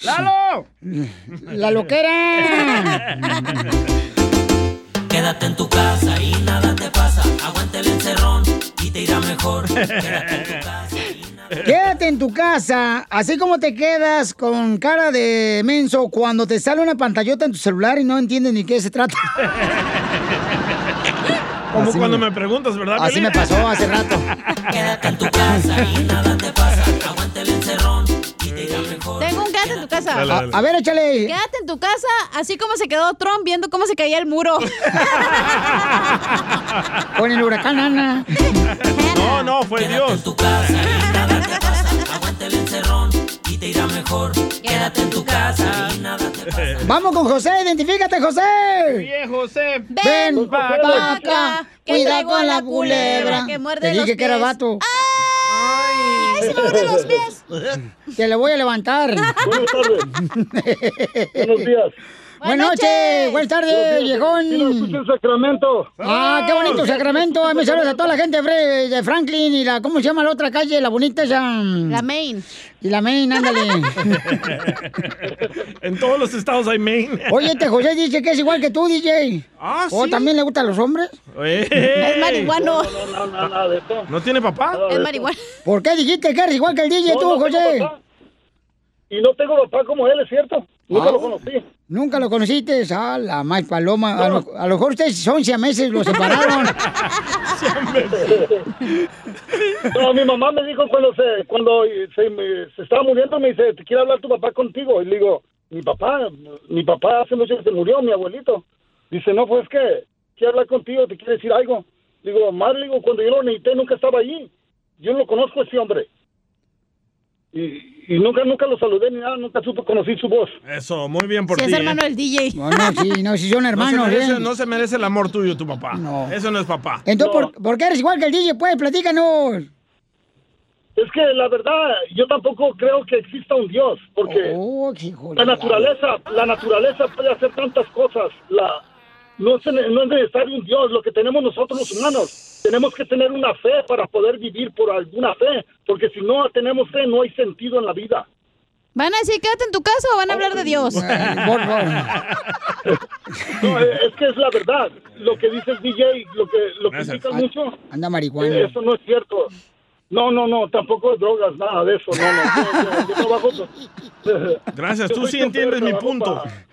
¡Lalo! *laughs* La loquera. *laughs* Quédate en tu casa y nada te pasa. Aguanta el encerrón y te irá mejor. Quédate en tu casa Quédate en tu casa, así como te quedas con cara de menso cuando te sale una pantallota en tu celular y no entiendes ni qué se trata. Como Así cuando me- me preguntas, ¿verdad, Así Piolín? me pasó hace rato. Quédate en tu casa y nada te pasa. Aguanta quédate en tu casa. Dale, A, dale. a ver, échale. Quédate en tu casa, así como se quedó Trump viendo cómo se caía el muro. *laughs* Con el huracán Ana. No, no, fue Quédate en Dios. tu casa y nada te pasa. Aguanta el encerrón y te irá mejor. Quédate en tu casa y nada te pasa. Vamos con José, identifícate, José. Bien, José. Ven pa' pa' acá, acá, que cuida traigo con la culebra. culebra que muerde Te dije los que era vato. ¡Ay, se me muerde los pies! Te le voy a levantar. Buenas tardes. *laughs* Buenos días. Buenas noches. Buenas tardes, viejón. en Sacramento. Ah, qué bonito Sacramento. Ay, Me saludos a toda la gente de Franklin y la, ¿cómo se llama la otra calle? La bonita esa. La Main. Y la Main, ándale. *laughs* En todos los estados hay Maine. Oye, este José dice que es igual que tú, DJ. Ah, ¿O sí. también le gustan los hombres? ¡Ey! Es marihuano. No, no, no, nada de eso. ¿No tiene papá? Es marihuano. ¿Por qué dijiste que eres igual que el DJ No, tú, no tengo José? papá. Y no tengo papá como él, es cierto. Nunca Ah. lo conocí. Nunca lo conociste. Ah, la más paloma. A, lo, a lo mejor ustedes son siameses, los separaron. *laughs* No, mi mamá me dijo cuando se cuando se, me- se estaba muriendo, me dice, te quiere hablar tu papá contigo. Y le digo, mi papá, mi papá hace mucho que se murió, mi abuelito. Dice, no, pues que quiere hablar contigo, te quiere decir algo. Digo, madre, digo, cuando yo lo necesité nunca estaba allí. Yo no lo conozco a ese hombre. Y, y nunca, nunca lo saludé ni nada, nunca supe, conocí su voz. Eso, muy bien por Si ti. es ¿eh? hermano del DJ. No, no, sí, no, si son *laughs* No se, hermanos, merece, ¿eh? no se merece el amor tuyo, tu papá. No. Eso no es papá. Entonces, ¿por, por qué eres igual que el DJ? Pues, platícanos. Es que la verdad, yo tampoco creo que exista un Dios, porque Oh, la naturaleza, la naturaleza puede hacer tantas cosas. La, no, ne- no es necesario un Dios, lo que tenemos nosotros los humanos. Tenemos que tener una fe para poder vivir por alguna fe, porque si no tenemos fe no hay sentido en la vida. ¿Van a decir quédate en tu casa o van a hablar de Dios? *laughs* No, eh, es que es la verdad. Lo que dice el DJ, lo que lo critican mucho, Anda eh, marihuana. eso no es cierto. No, no, no, tampoco drogas, nada de eso. No, no. Yo, yo- yo trabajo. Gracias, tú sí *laughs* entiendes mi punto. para-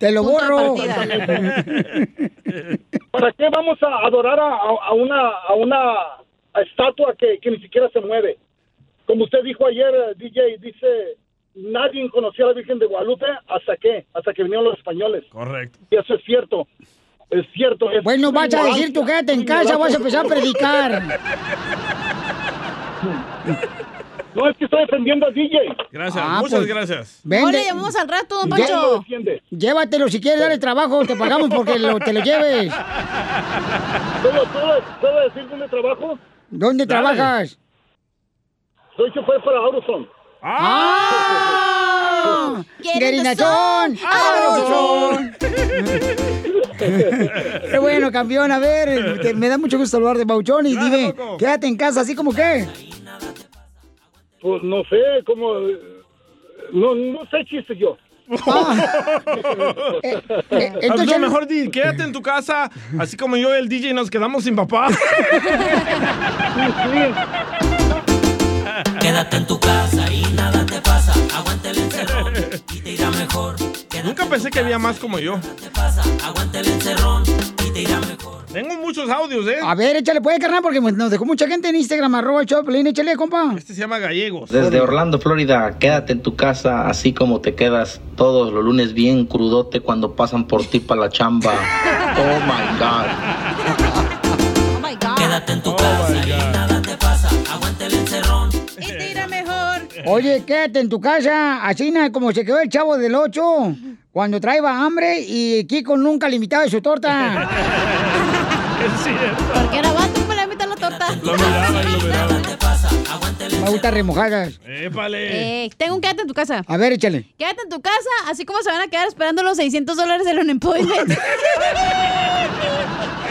Te lo borro. *laughs* ¿Para qué vamos a adorar a, a- a una a una estatua que, que ni siquiera se mueve? Como usted dijo ayer, eh, DJ, dice nadie conocía a la Virgen de Guadalupe hasta que, hasta que vinieron los españoles. Correcto. Y eso es cierto. Es cierto. Es Bueno, vas a decir tú quédate en casa, vas a empezar a predicar. *laughs* No, es que estoy defendiendo al DJ. Gracias, Ah, muchas pues, gracias. Vende- le llamamos al rato, don Lle- Poncho. Llévatelo si quieres darle trabajo, te pagamos porque lo- te lo lleves. ¿Puedo, puedo, puedo decir dónde trabajo? ¿Dónde Dale. trabajas? Soy chofer para Autoson. ¡Ah! *laughs* ¡Gerinazón! ¡Auronzón! *laughs* Qué bueno, campeón. A ver, te- me da mucho gusto hablar de Bauchón y dime, quédate en casa, así como qué. Pues no sé, como... eh, No, no sé chistes yo. Ah, *laughs* no, mejor di, quédate en tu casa, así como yo y el DJ nos quedamos sin papá. *laughs* Quédate en tu casa y nada te pasa. Aguante el encerrón y te irá mejor. Nunca pensé que había más como yo. Aguante el encerrón y te irá mejor. Tengo muchos audios, ¿eh? A ver, échale, puede, carnal, porque nos dejó mucha gente en Instagram, arroba Choplin, échale, compa. Este se llama Gallegos. Desde Orlando, Florida, quédate en tu casa así como te quedas todos los lunes bien crudote cuando pasan por ti para la chamba. *laughs* Oh my God. Quédate en tu casa y nada te pasa. Aguante el encerrón y te irá mejor. Oye, quédate en tu casa, así como se quedó el chavo del 8 cuando traía hambre y Kiko nunca limitaba su torta. *laughs* Es cierto. Porque era vato, me le meter la torta. Lo miraba y lo miraba. Me gustan remojadas. Épale. Eh, tengo un quédate en tu casa. A ver, échale. Quédate en tu casa, así como se van a quedar esperando los 600 dólares del unemployment. *laughs*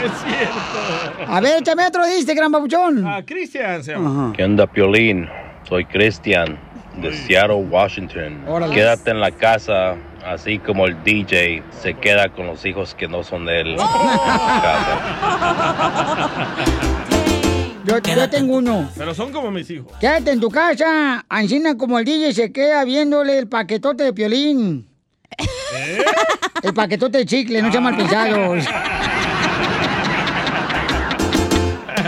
Es cierto. A ver, échame otro de Instagram, babuchón. Ah, Cristian se llama. ¿Qué onda, Piolín? Soy Cristian de Seattle, Washington. Órale. Quédate en la casa, así como el DJ se queda con los hijos que no son de él. Yo, yo tengo uno. Pero son como mis hijos. Quédate en tu casa, Ancina como el DJ se queda viéndole el paquetote de piolín. El paquetote de chicle, no sea mal pensado.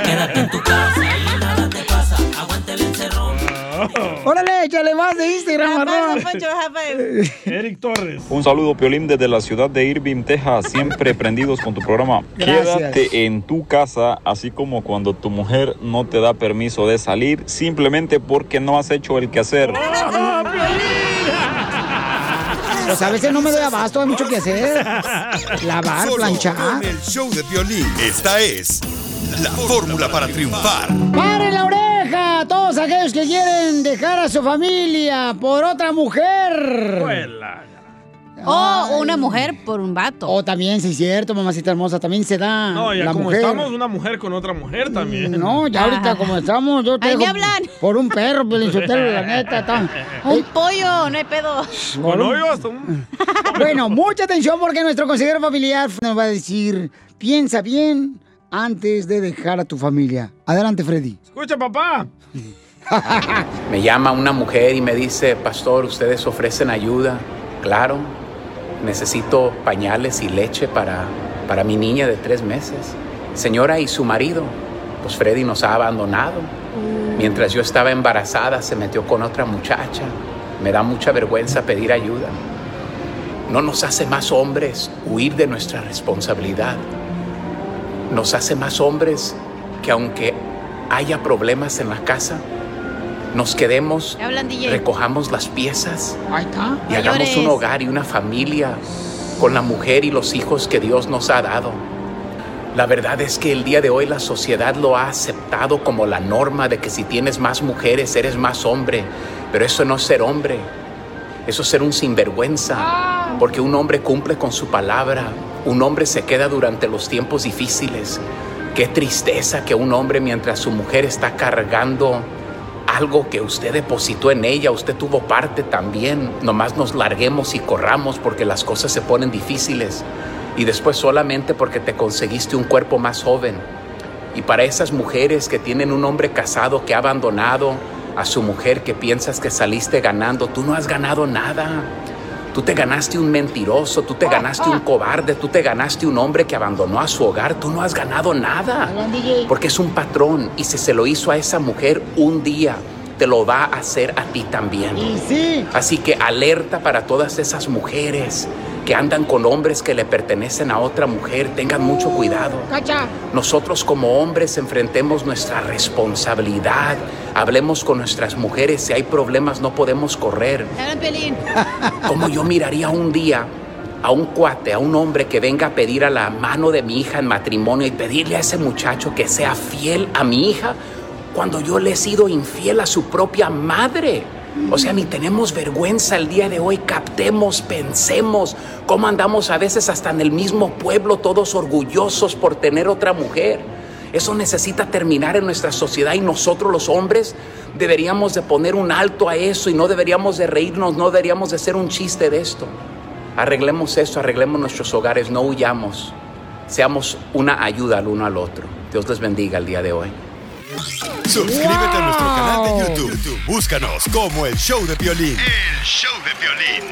Quédate en tu casa y nada te pasa. Aguante el encerrón. Órale, échale más de Instagram. *laughs* Eric Torres. Un saludo, Piolín, desde la ciudad de Irving, Texas, siempre *laughs* prendidos con tu programa. Gracias. Quédate en tu casa, así como cuando tu mujer no te da permiso de salir, simplemente porque no has hecho el quehacer. Pues a veces no me doy abasto, hay mucho que hacer. Lavar, Solo planchar. Con el show de violín. Esta es la fórmula para triunfar. ¡Paren la oreja! A Todos aquellos que quieren dejar a su familia por otra mujer. O una mujer por un vato. O también, sí, es cierto, mamacita hermosa, también se da No, ya la como mujer. estamos, una mujer con otra mujer también. No, ya ahorita como estamos, yo te Ahí me hablan. por un perro, Pelinchotelo, la neta. está- *laughs* Un pollo, no hay pedo. Con *laughs* Bueno, mucha atención porque nuestro consejero familiar nos va a decir, piensa bien antes de dejar a tu familia. Adelante, Freddy. Escucha, papá. *laughs* Me llama una mujer y me dice, pastor, ustedes ofrecen ayuda. Claro, necesito pañales y leche para, para mi niña de tres meses. Señora, ¿y su marido? Pues Freddy nos ha abandonado. Mientras yo estaba embarazada, se metió con otra muchacha. Me da mucha vergüenza pedir ayuda. No nos hace más hombres huir de nuestra responsabilidad. Nos hace más hombres que aunque haya problemas en la casa, nos quedemos, recojamos las piezas y hagamos un hogar y una familia con la mujer y los hijos que Dios nos ha dado. La verdad es que el día de hoy la sociedad lo ha aceptado como la norma de que si tienes más mujeres eres más hombre, pero eso no es ser hombre, eso es ser un sinvergüenza, porque un hombre cumple con su palabra, un hombre se queda durante los tiempos difíciles. Qué tristeza que un hombre mientras su mujer está cargando algo que usted depositó en ella, usted tuvo parte también, nomás nos larguemos y corramos porque las cosas se ponen difíciles y después solamente porque te conseguiste un cuerpo más joven. Y para esas mujeres que tienen un hombre casado que ha abandonado a su mujer que piensas que saliste ganando, tú no has ganado nada. Tú te ganaste un mentiroso, tú te ganaste un cobarde, tú te ganaste un hombre que abandonó a su hogar, tú no has ganado nada. Porque es un patrón y si se lo hizo a esa mujer un día, te lo va a hacer a ti también. sí. Así que alerta para todas esas mujeres que andan con hombres que le pertenecen a otra mujer, tengan mucho cuidado. Cacha. Nosotros como hombres enfrentemos nuestra responsabilidad, hablemos con nuestras mujeres, si hay problemas no podemos correr. *laughs* ¿Cómo yo miraría un día a un cuate, a un hombre que venga a pedir a la mano de mi hija en matrimonio y pedirle a ese muchacho que sea fiel a mi hija cuando yo le he sido infiel a su propia madre? O sea, ni tenemos vergüenza el día de hoy, captemos, pensemos cómo andamos a veces hasta en el mismo pueblo todos orgullosos por tener otra mujer. Eso necesita terminar en nuestra sociedad y nosotros los hombres deberíamos de poner un alto a eso y no deberíamos de reírnos, no deberíamos de hacer un chiste de esto. Arreglemos esto, arreglemos nuestros hogares, no huyamos. Seamos una ayuda al uno al otro. Dios les bendiga el día de hoy. Suscríbete a nuestro canal de YouTube. YouTube, Búscanos como el show de violín. El show de violín.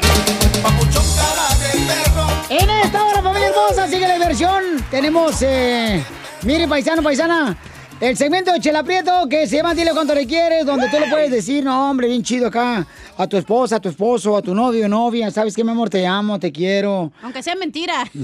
En esta hora, familia hermosa, sigue la diversión. Tenemos, eh, mire, paisano, paisana, el segmento de Chela Prieto que se llama Dile cuánto le quieres, donde tú le puedes decir, no, hombre, bien chido acá, a tu esposa, a tu esposo, a tu novio, novia, ¿sabes qué, mi amor? Te amo, te quiero. Aunque sea mentira. *laughs*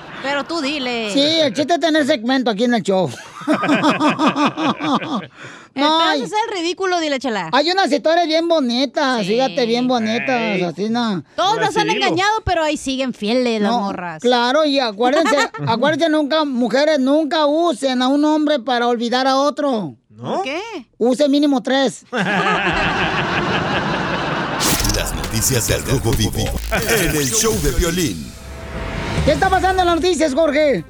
*laughs* Pero tú dile. Sí, el chiste es tener segmento aquí en el show. *laughs* No, es el ridículo, dile, chala. Hay unas historias bien bonitas, Sí. fíjate, bien bonitas, Ey. así, no. Todos nos han engañado, pero ahí siguen fieles las No, morras. Claro, y acuérdense, *laughs* acuérdense nunca, mujeres, nunca usen a un hombre para olvidar a otro. ¿Por qué? Use mínimo tres. *laughs* Las noticias del Rojo Vivo en el show de violín. ¿Qué está pasando en las noticias, Jorge?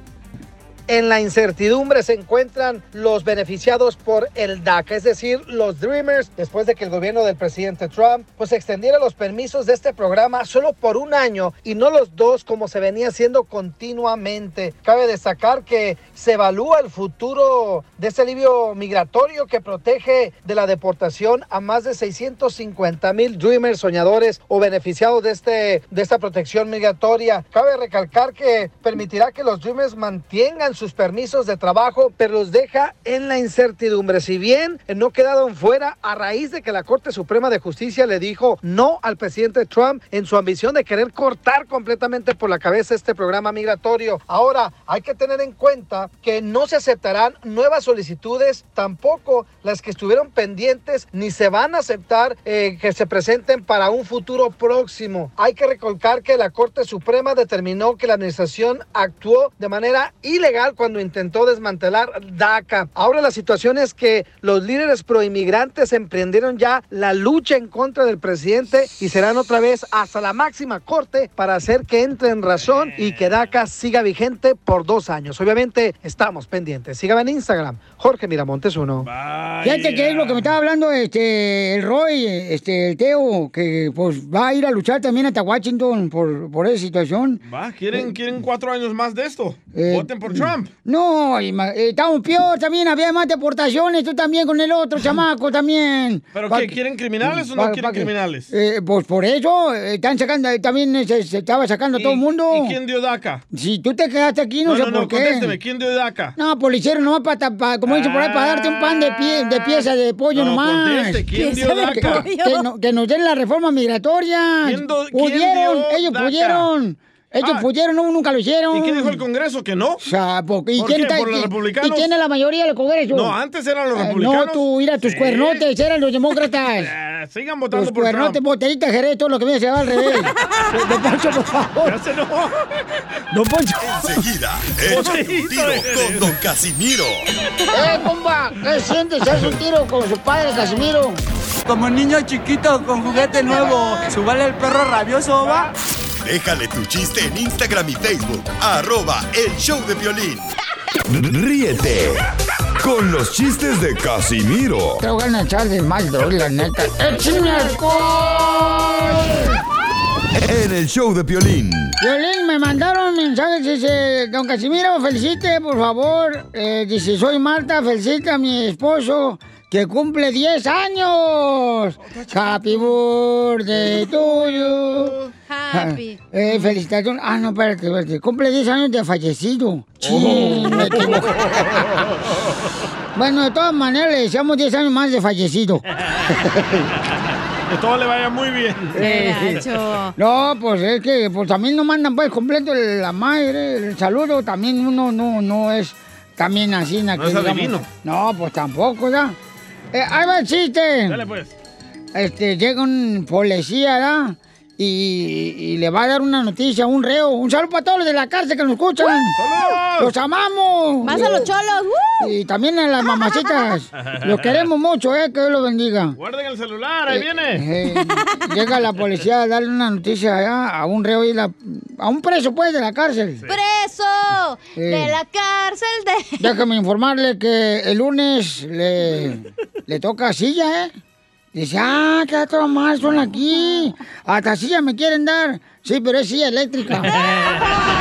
En la incertidumbre se encuentran los beneficiados por el DACA, es decir, los Dreamers, después de que el gobierno del presidente Trump pues extendiera los permisos de este programa solo por un año y no los dos como se venía haciendo continuamente. Cabe destacar que se evalúa el futuro de este alivio migratorio que protege de la deportación a más de 650 mil Dreamers soñadores o beneficiados de, este, de esta protección migratoria. Cabe recalcar que permitirá que los Dreamers mantengan sus permisos de trabajo, pero los deja en la incertidumbre. Si bien no quedaron fuera a raíz de que la Corte Suprema de Justicia le dijo no al presidente Trump en su ambición de querer cortar completamente por la cabeza este programa migratorio. Ahora, hay que tener en cuenta que no se aceptarán nuevas solicitudes, tampoco las que estuvieron pendientes, ni se van a aceptar eh, que se presenten para un futuro próximo. Hay que recalcar que la Corte Suprema determinó que la administración actuó de manera ilegal cuando intentó desmantelar DACA. Ahora la situación es que los líderes proinmigrantes emprendieron ya la lucha en contra del presidente y serán otra vez hasta la máxima corte para hacer que entre en razón y que DACA siga vigente por dos años. Obviamente estamos pendientes. Síganme en Instagram, Jorge Miramontes uno. Fíjate que es lo que me estaba hablando este el Roy, este el Teo, que pues va a ir a luchar también hasta Washington por, por esa situación. Va, ¿quieren, ¿quieren cuatro años más de esto? Eh, Voten por Trump. No, ima- eh, estamos peor también, había más deportaciones, tú también con el otro *laughs* chamaco también. ¿Pero Pa- qué? ¿Quieren criminales o no pa- quieren criminales? Eh, pues por eso, están sacando, eh, también se, se estaba sacando a todo el mundo. ¿Y quién dio DACA? Si tú te quedaste aquí, no, No, sé no, no, por qué. contésteme, ¿quién dio DACA? No, pues lo hicieron nomás para, como dicen por ahí, para darte un pan de, pie, de pieza de pollo No, nomás. conteste, ¿quién dio DACA? Que, que no- que nos den la reforma migratoria. ¿Quién do- quién pudieron, dio ellos DACA? pudieron. Ellos Ah. pudieron, no, nunca lo hicieron. ¿Y qué dijo el Congreso? ¿Que no? O sea, po- ¿y ¿Por quién qué? está- ¿Por los quién- republicanos? ¿Y quién es la mayoría del Congreso? No, antes eran los Eh, republicanos. no, tú, mira, tus Sí. cuernotes eran los demócratas. *laughs* Eh, sigan votando Tus por cuernotes, Trump. botellita Jerez, todo lo que viene se va al revés. *laughs* Don Poncho, por favor. Ya se enojó. Don Poncho. Enseguida, échate un tiro con Don Casimiro. ¡Eh, compa! ¿Qué sientes? ¿Haz un tiro con su padre, Casimiro? Como niño chiquito con juguete nuevo, ¿subale el perro rabioso, va? Déjale tu chiste en Instagram y Facebook. Arroba el show de violín. Ríete con los chistes de Casimiro Te voy a echar de mal, droga, la neta. ¡Échame en el show de violín. Violín, me mandaron mensajes, dice, don Casimiro, felicite, por favor. Eh, dice, soy Marta, felicita a mi esposo, que cumple 10 años. Happy birthday to you. Happy. *laughs* Eh, felicitación. Ah, no, espérate, espérate. Cumple 10 años de fallecido. Chin, me equivoqué. *laughs* Bueno, de todas maneras le deseamos 10 años más de fallecido. Que todo le vaya muy bien. No, pues es que pues también no mandan pues completo la madre, el saludo, también uno no, no es también así. No es adivino. No, pues tampoco, ¿ya? Eh, ahí va el chiste. Dale pues. Este, llega un policía, ¿verdad? Y, y le va a dar una noticia a un reo. Un saludo para todos los de la cárcel que nos escuchan. ¡Saludos! ¡Los amamos! Más a los cholos. Y también a las mamacitas. Los queremos mucho, ¿eh? Que Dios los bendiga. Guarden el celular, ahí Eh, viene. eh, llega la policía a darle una noticia allá a un reo y la, a un preso, pues, de la cárcel. ¡Preso! De la cárcel de... Déjame informarle que el lunes le, le toca silla, ¿eh? Dice, ah, qué todo mal son aquí. Hasta silla me quieren dar. Sí, pero es silla eléctrica. *laughs*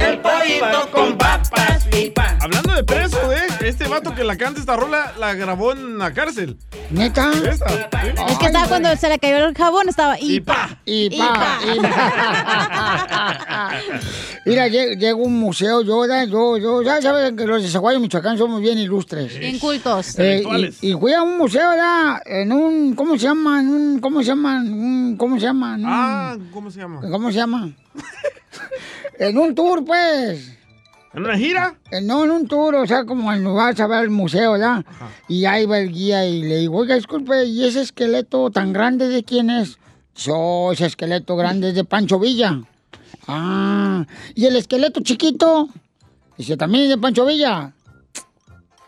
El pollito papas Hablando de preso, ¿eh? Este vato que la canta esta rola la grabó en la cárcel. ¿Neta? Esta, ¿sí? Es que estaba cuando se le cayó el jabón, estaba... Y pa, Y pa, y *laughs* pa. Mira, lle- llego a un museo, yo, yo, yo, ya saben que los de Zaguayo, Michoacán, somos bien ilustres. Bien cultos. Eh, y, y fui a un museo, ¿verdad? En un, ¿cómo se llama? En un, ¿Cómo se llama? En un- ¿Cómo se llama? En un- Ah, ¿cómo se llama? ¿Cómo se llama? *laughs* en un tour, pues. ¿En una gira? Eh, No, en un tour, o sea, como en vas a ver el museo, ¿verdad? Y ahí va el guía y le digo, oiga, disculpe, ¿y ese esqueleto tan grande de quién es? Yo, ese esqueleto grande es de Pancho Villa. Ah, ¿y el esqueleto chiquito? Dice, también es de Pancho Villa.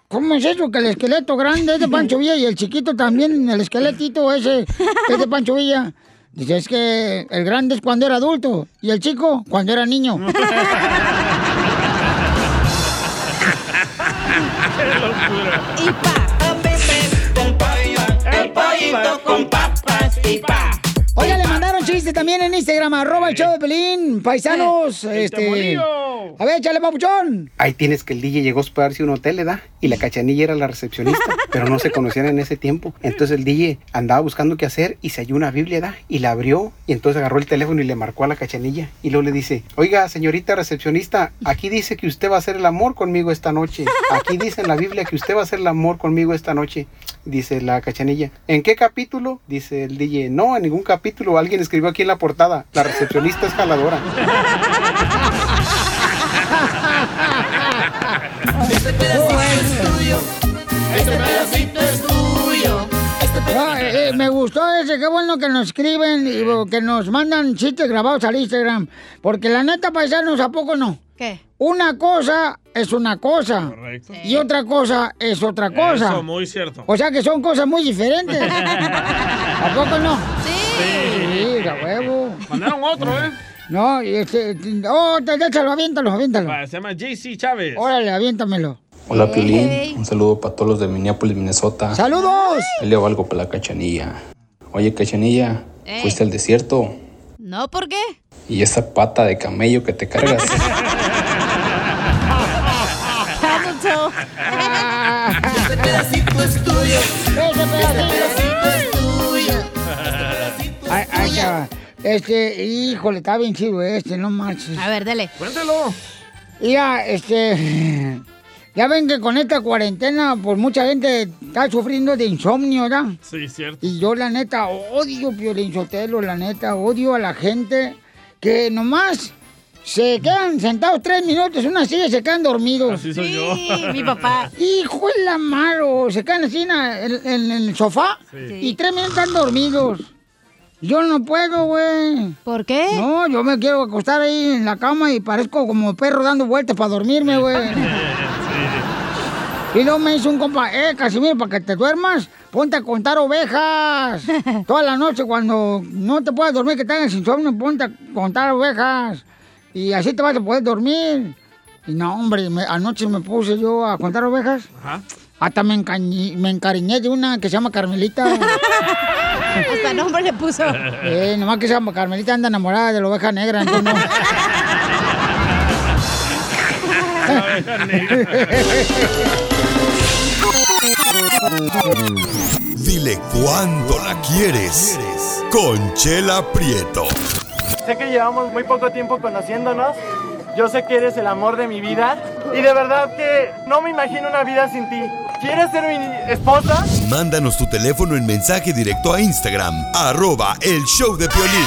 ¿Cómo es eso? Que el esqueleto grande es de Pancho Villa y el chiquito también, el esqueletito ese es de Pancho Villa. Dice, es que el grande es cuando era adulto y el chico cuando era niño. *laughs* El pollito con papas y pan. Oiga, le mandaron chiste también en Instagram, arroba el show de Pelín. Paisanos, este... A ver, échale, papuchón. Ahí tienes que el DJ llegó a hospedarse a un hotel, ¿verdad? Y la cachanilla era la recepcionista, *laughs* pero no se conocían en ese tiempo. Entonces el DJ andaba buscando qué hacer y se halló una Biblia, ¿verdad? Y la abrió y entonces agarró el teléfono y le marcó a la cachanilla. Y luego le dice, oiga, señorita recepcionista, aquí dice que usted va a hacer el amor conmigo esta noche. Aquí dice en la Biblia que usted va a hacer el amor conmigo esta noche. Dice la cachanilla, ¿en qué capítulo? Dice el DJ, no, en ningún capítulo. Alguien escribió aquí en la portada, la recepcionista es jaladora. Este pedacito es tuyo. Este pedacito es tuyo. Ah, eh, eh, me gustó ese, qué bueno que nos escriben y que nos mandan chistes grabados al Instagram. Porque la neta, paisanos, ¿a poco no? ¿Qué? Una cosa es una cosa. Correcto. Y otra cosa es otra cosa. Eso, muy cierto. O sea que son cosas muy diferentes. *laughs* ¿A poco no? Sí. Sí, a huevo. Mandaron otro, ¿eh? No, y este. Oh, te- déjalo, aviéntalo, aviéntalo. Va, Se llama JC Chávez. Órale, aviéntamelo. Hola Piolín, un saludo para todos los de Minneapolis, Minnesota. ¡Saludos! Ahí le hago algo para la cachanilla. Oye, cachanilla, Eh. fuiste al desierto No, ¿por qué? y esa pata de camello que te cargas. *laughs* Este pedacito es tuyo. Este pedacito es tuyo. Ay, ay, ya. Este, híjole, está bien chido este, no marches. A ver, dele. Cuéntelo. Mira, este. Ya ven que con esta cuarentena, pues mucha gente está sufriendo de insomnio, ¿verdad? Sí, cierto. Y yo, la neta, odio Piolín Sotelo, la neta, odio a la gente que nomás se quedan sentados tres minutos en una silla y se quedan dormidos. Así soy yo. Sí, mi papá. Hijo de la malo, se quedan así en, en- en el sofá Sí. y tres minutos están dormidos. Yo no puedo, güey. ¿Por qué? No, yo me quiero acostar ahí en la cama y parezco como perro dando vueltas para dormirme, güey. *laughs* Y luego me dice un compa, eh, Casimiro, para que te duermas, ponte a contar ovejas. *laughs* Toda la noche cuando no te puedas dormir, que tengas insomnio, ponte a contar ovejas. Y así te vas a poder dormir. Y no, hombre, me- anoche me puse yo a contar ovejas. Ajá. Hasta me, encañi- me encariñé de una que se llama Carmelita. *laughs* Hasta nombre le puso. Eh, nomás que se llama Carmelita anda enamorada de la oveja negra, entonces no. Dile cuándo la quieres. Conchela Prieto. Sé que llevamos muy poco tiempo conociéndonos. Yo sé que eres el amor de mi vida. Y de verdad que no me imagino una vida sin ti. ¿Quieres ser mi esposa? Mándanos tu teléfono en mensaje directo a Instagram, arroba el show de Piolín.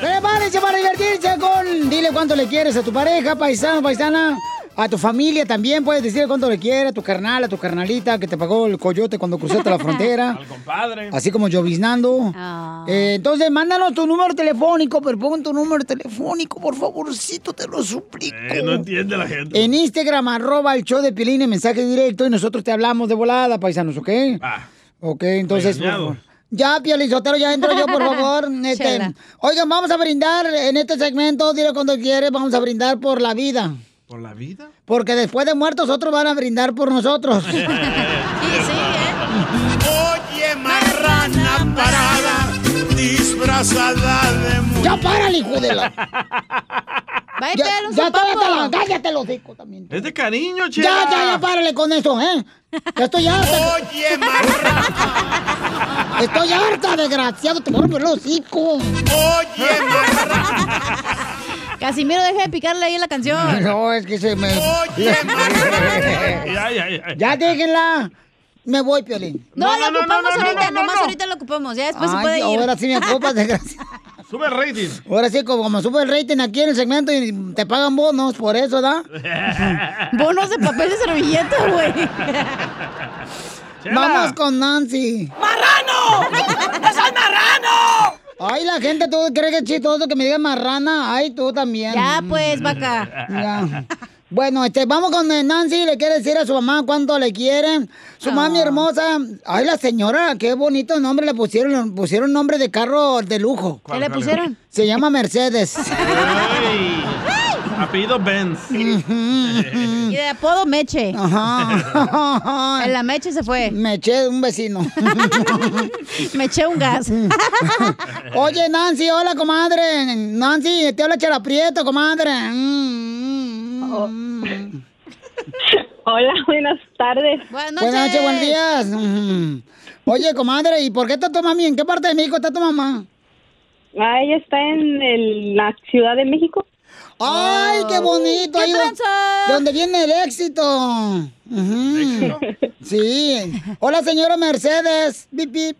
Prepárense para divertirse con Dile cuánto le quieres a tu pareja, paisano, paisana. A tu familia también puedes decirle cuánto le quieres, a tu carnal, a tu carnalita que te pagó el coyote cuando cruzaste la *laughs* frontera. Al compadre. Así como lloviznando. Eh, entonces, mándanos tu número telefónico, pero pon tu número telefónico, por favorcito, te lo suplico. Eh, no entiende la gente. En Instagram, arroba el show de Pilín en mensaje directo y nosotros te hablamos de volada, paisanos, ¿ok? Ok, entonces... Ya, Piolizotero, ya entro yo, por *laughs* favor. Este, oigan, vamos a brindar en este segmento, dile cuando quieres, vamos a brindar por la vida. ¿Por la vida? Porque después de muertos, otros van a brindar por nosotros. *laughs* Oye, marrana parada, disfrazada de mujer. ¡Ya párale, hijo de la... Vaya, Ya, cállate, la- cállate los hocico también. Es de cariño, chela. Ya, ya, ya, párale con eso, ¿eh? Ya estoy harta. Oye, Estoy harta, desgraciado, te voy a romper los hocico. Oye, Casimiro, deja de picarle ahí en la canción. *laughs* No, es que se me... *laughs* Ya, ya, ya. Ya déjenla. Me voy, Piolín. No, lo ocupamos ahorita, nomás ahorita lo ocupamos. Ya después se Ay, puede ir. ahora sí me ocupas, *laughs* desgraciado. Sube el rating. Ahora sí, como, como sube el rating aquí en el segmento y te pagan bonos, por eso, ¿da? Bonos de papel de servilleta, güey. Vamos con Nancy. ¡Marrano! ¡Es el marrano! Ay, la gente, tú cree que es chistoso que me digan marrana. Ay, tú también. Ya, pues, vaca. Ya. Bueno, este, vamos con Nancy, le quiere decir a su mamá cuánto le quieren. Su mami hermosa. Ay, la señora, qué bonito nombre le pusieron. Le pusieron nombre de carro de lujo. ¿Qué le pusieron? Se llama Mercedes. Ay. Apellido Benz. *laughs* Y de apodo Meche. Ajá. En la Meche se fue. Me eché un vecino. *laughs* Me eché un gas. *laughs* Oye, Nancy, hola, comadre. Nancy, te habla Chela Prieto, comadre. Mm, Hola, buenas tardes. Buenas Buenas noches, buenos días. Mm. Oye, comadre, ¿y por qué está tu mami? ¿En qué parte de México está tu mamá? Ah, ella está en el- la Ciudad de México. ¡Ay, qué bonito! ¿Qué Ahí de donde viene el éxito. Sí. Hola, señora Mercedes. Bip, bip.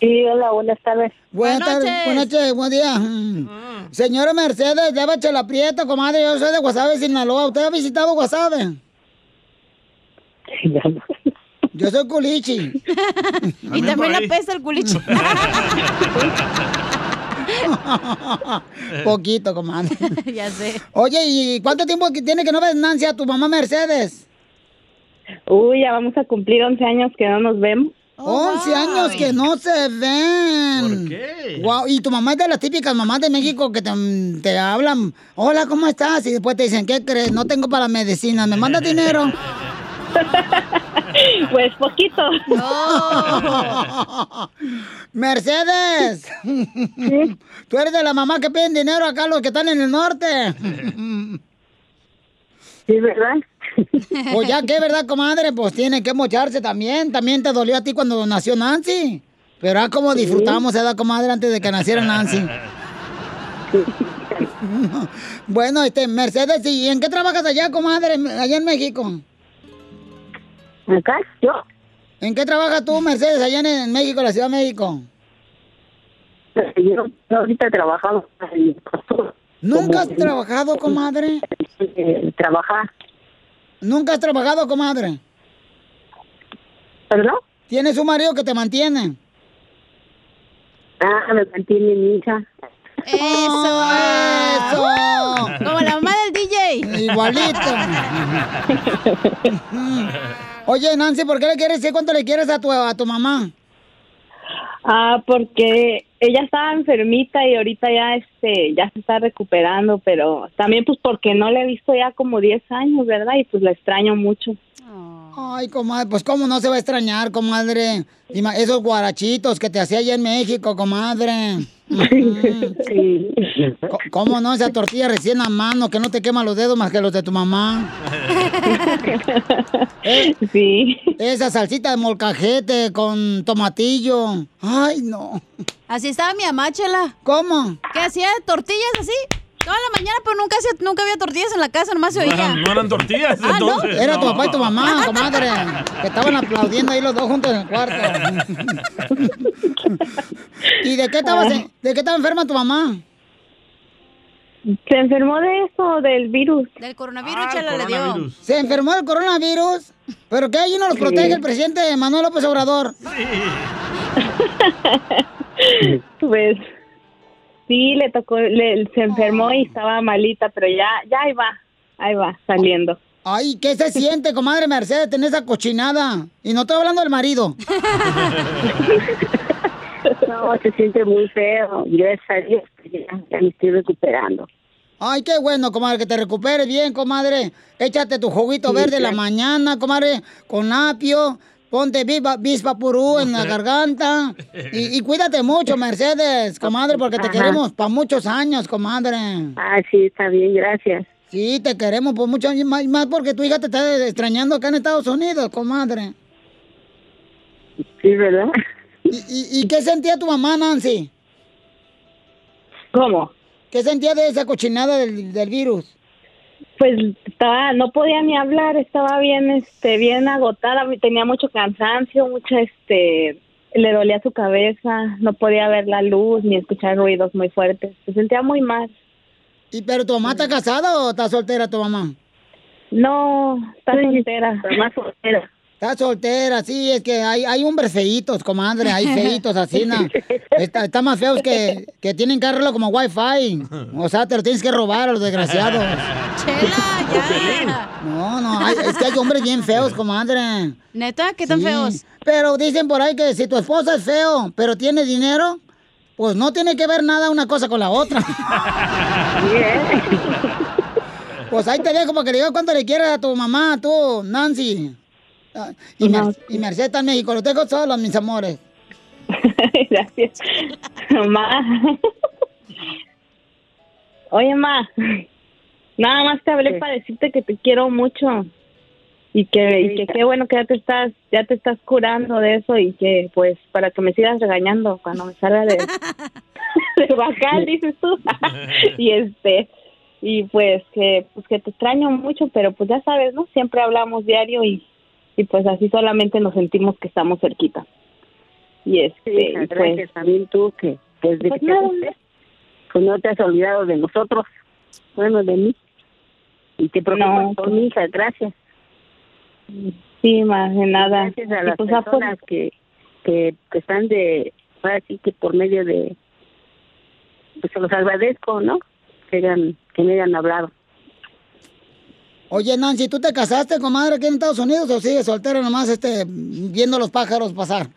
Sí, hola, buenas tardes. Buenas Buenas tardes. noches. Buenas noches, buen día. Mm. Señora Mercedes, lleva Chela Prieto, comadre. Yo soy de Guasave, Sinaloa. ¿Usted ha visitado Guasave? Yo soy culichi. *laughs* Y también la pesta el culichi. *laughs* *laughs* *laughs* Poquito, comadre. *laughs* ya sé. Oye, ¿y cuánto tiempo que tiene que no ves Nancy a tu mamá Mercedes? Uy, ya vamos a cumplir 11 años que no nos vemos. 11 años que no se ven. ¿Por qué? Wow, y tu mamá es de las típicas mamás de México que te, te hablan, hola, ¿cómo estás? Y después te dicen, ¿qué crees? No tengo para medicina, ¿me manda dinero? *laughs* *laughs* Pues poquito. Mercedes, tú eres de la mamá que piden dinero acá los que están en el norte. Sí, ¿verdad? Pues ya, ¿qué verdad, comadre? Pues tiene que mocharse también. También te dolió a ti cuando nació Nancy. Pero ah, como disfrutamos, ¿verdad, comadre, antes de que naciera Nancy? *laughs* bueno, este, Mercedes, ¿y en qué trabajas allá, comadre, allá en México? ¿Acá? ¿Yo? ¿En qué trabajas tú, Mercedes, allá en, en México, la Ciudad de México? Yo ahorita he trabajado en costura. ¿Nunca has trabajado, comadre? trabajar. ¿Nunca has trabajado, comadre? ¿Perdón? ¿Tienes un marido que te mantiene? Ah, me mantiene mi hija. ¡Eso! ¡Eso! Como la mamá del DJ. Igualito. *laughs* Oye, Nancy, ¿por qué le quieres decir cuánto le quieres a tu, a tu mamá? Ah, porque ella estaba enfermita y ahorita ya este ya se está recuperando, pero también pues porque no la he visto ya como 10 años, ¿verdad? Y pues la extraño mucho. Ay, comadre, pues cómo no se va a extrañar, comadre. Esos guarachitos que te hacía allá en México, comadre. Sí. ¿Cómo no? Esa tortilla recién a mano que no te quema los dedos más que los de tu mamá. *laughs* sí. Esa salsita de molcajete con tomatillo. Ay, no. Así estaba mi mamá, Chela. ¿Cómo? Que hacía tortillas así. Toda la mañana, pero nunca, hacía- nunca había tortillas en la casa, nomás se oía. no eran tortillas, Ah, ¿no? entonces. Era tu papá y tu mamá, *laughs* comadre, que estaban aplaudiendo ahí los dos juntos en el cuarto. ¿Y de qué estabas, de qué estaba enferma tu mamá? Se enfermó de eso, del virus. Del coronavirus, Chela le dio. ¿Se enfermó del coronavirus? ¿Pero qué allí no los Sí. protege el presidente Manuel López Obrador? *laughs* Pues sí, le tocó, le, se enfermó y estaba malita, pero ya, ya ahí va, ahí va, saliendo. Ay, ¿qué se siente, comadre Mercedes, tener esa cochinada? Y no estoy hablando del marido. *laughs* No, se siente muy feo. Dios, pues ya, ya me estoy recuperando. Ay, qué bueno, comadre, que te recuperes bien, comadre. Échate tu juguito Sí, verde la mañana, comadre, con apio. Ponte vispa purú en la garganta. Y, y cuídate mucho, *laughs* Mercedes, comadre, porque te Ajá. queremos para muchos años, comadre. Ah, sí, está bien, gracias. Sí, te queremos por muchos años, más, más porque tu hija te está extrañando acá en Estados Unidos, comadre. Sí, ¿verdad? ¿Y, y, y qué sentía tu mamá, Nancy? ¿Cómo? ¿Qué sentía de esa cochinada del, del virus? Pues estaba, no podía ni hablar, estaba bien, este, bien agotada, tenía mucho cansancio, mucho, este, le dolía su cabeza, no podía ver la luz ni escuchar ruidos muy fuertes, se sentía muy mal. ¿Y pero tu mamá está casada o está soltera tu mamá? No, está soltera. Mamá soltera. Está soltera, sí, es que hay, hay hombres feitos, comadre, hay feitos así, ¿no? Está, está más feos que, que tienen que agarrarlo como wifi. O sea, te lo tienes que robar a los desgraciados. *laughs* No, no, hay- es que hay hombres bien feos, comadre. ¿Neta? ¿Qué tan Sí, feos? Pero dicen por ahí que si tu esposa es feo, pero tiene dinero, pues no tiene que ver nada una cosa con la otra. *laughs* Pues ahí te dejo para que le digas cuánto le quieres a tu mamá, tú, Nancy. Y, Mer- y Mercedes está en México. Los dejo solos, mis amores. *laughs* Gracias. Ma. Oye, ma. Nada más te hablé para decirte que te quiero mucho. Y que, y que qué bueno que ya te estás, ya te estás curando de eso y que pues para que me sigas regañando cuando me salga de, *laughs* de bacal, dices tú. *laughs* y este, y pues que, pues que te extraño mucho, pero pues ya sabes, ¿no? Siempre hablamos diario y, y pues así solamente nos sentimos que estamos cerquita. Y este, Sí, pues, gracias también tú que desde Pues que nada. te pues no te has olvidado de nosotros, bueno, de mí. Y te preocupas No, por pues- mi hija, gracias. Sí, más de nada. Gracias a las pues, ah, pues, personas que, que, que están de, ahora sí que por medio de, pues se los agradezco, ¿no? Que, hayan, que me hayan hablado. Oye, Nancy, ¿tú te casaste, comadre, aquí en Estados Unidos o sigues soltera nomás este, viendo los pájaros pasar?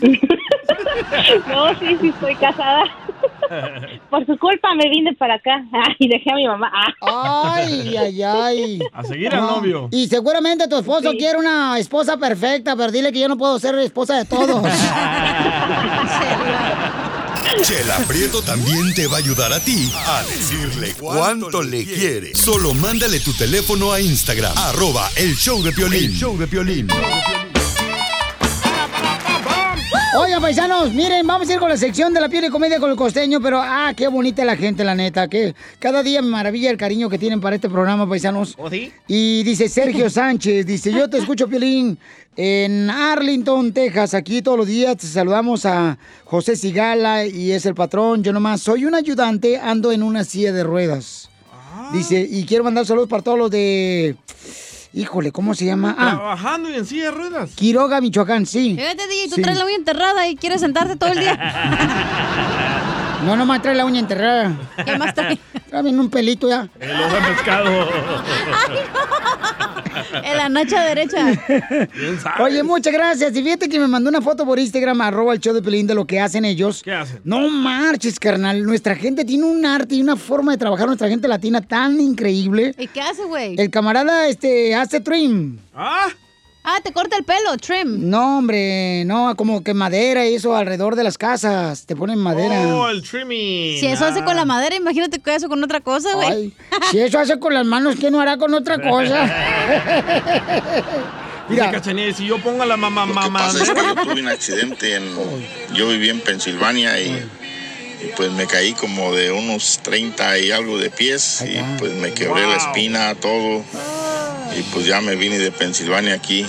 *laughs* no, sí, sí, estoy casada. *laughs* Por su culpa me vine para acá *laughs* y dejé a mi mamá. Ah. Ay, ay, ay. A seguir al novio. Y seguramente tu esposo quiere una esposa perfecta, pero dile que yo no puedo ser esposa de todos. Chela Prieto también te va a ayudar a ti a decirle cuánto le quiere. Solo mándale tu teléfono a Instagram, arroba el show de Piolín. El show de Piolín. Oigan, paisanos, miren, vamos a ir con la sección de la piel y comedia con el costeño, pero ah, qué bonita la gente, la neta, que cada día me maravilla el cariño que tienen para este programa, paisanos. ¿O sí? Y dice Sergio *laughs* Sánchez, dice, yo te escucho, Piolín, en Arlington, Texas, aquí todos los días te saludamos a José Sigala y es el patrón, yo nomás soy un ayudante, ando en una silla de ruedas. Dice, y quiero mandar saludos para todos los de... Híjole, ¿cómo se llama? Ah, Trabajando y en silla de ruedas. Quiroga, Michoacán, sí. Fíjate, DJ, tú Sí. traes la uña enterrada y quieres sentarte todo el día. No, nomás trae la uña enterrada. ¿Qué más trae? Trae un pelito ya. El ojo de pescado. *laughs* En la nacha derecha. Oye, muchas gracias. Y fíjate que me mandó una foto por Instagram, arroba el show de Pelín, de lo que hacen ellos. ¿Qué hacen? No marches, carnal. Nuestra gente tiene un arte y una forma de trabajar, nuestra gente latina tan increíble. ¿Y qué hace, güey? El camarada este, hace trim. ¿Ah? Ah, te corta el pelo, trim. No, hombre, no, como que madera y eso alrededor de las casas. Te ponen madera. Oh, el trimming. Si eso hace con la madera, imagínate que eso con otra cosa, güey. Si eso hace con las manos, ¿qué no hará con otra cosa? *laughs* Dice Cachanilla, si yo pongo la mamá mamá. pasa es que yo tuve un accidente en... Yo vivía en Pensilvania y, y, pues me caí como de unos 30 y algo de pies y pues me quebré la espina, todo. Y pues ya me vine de Pensilvania aquí.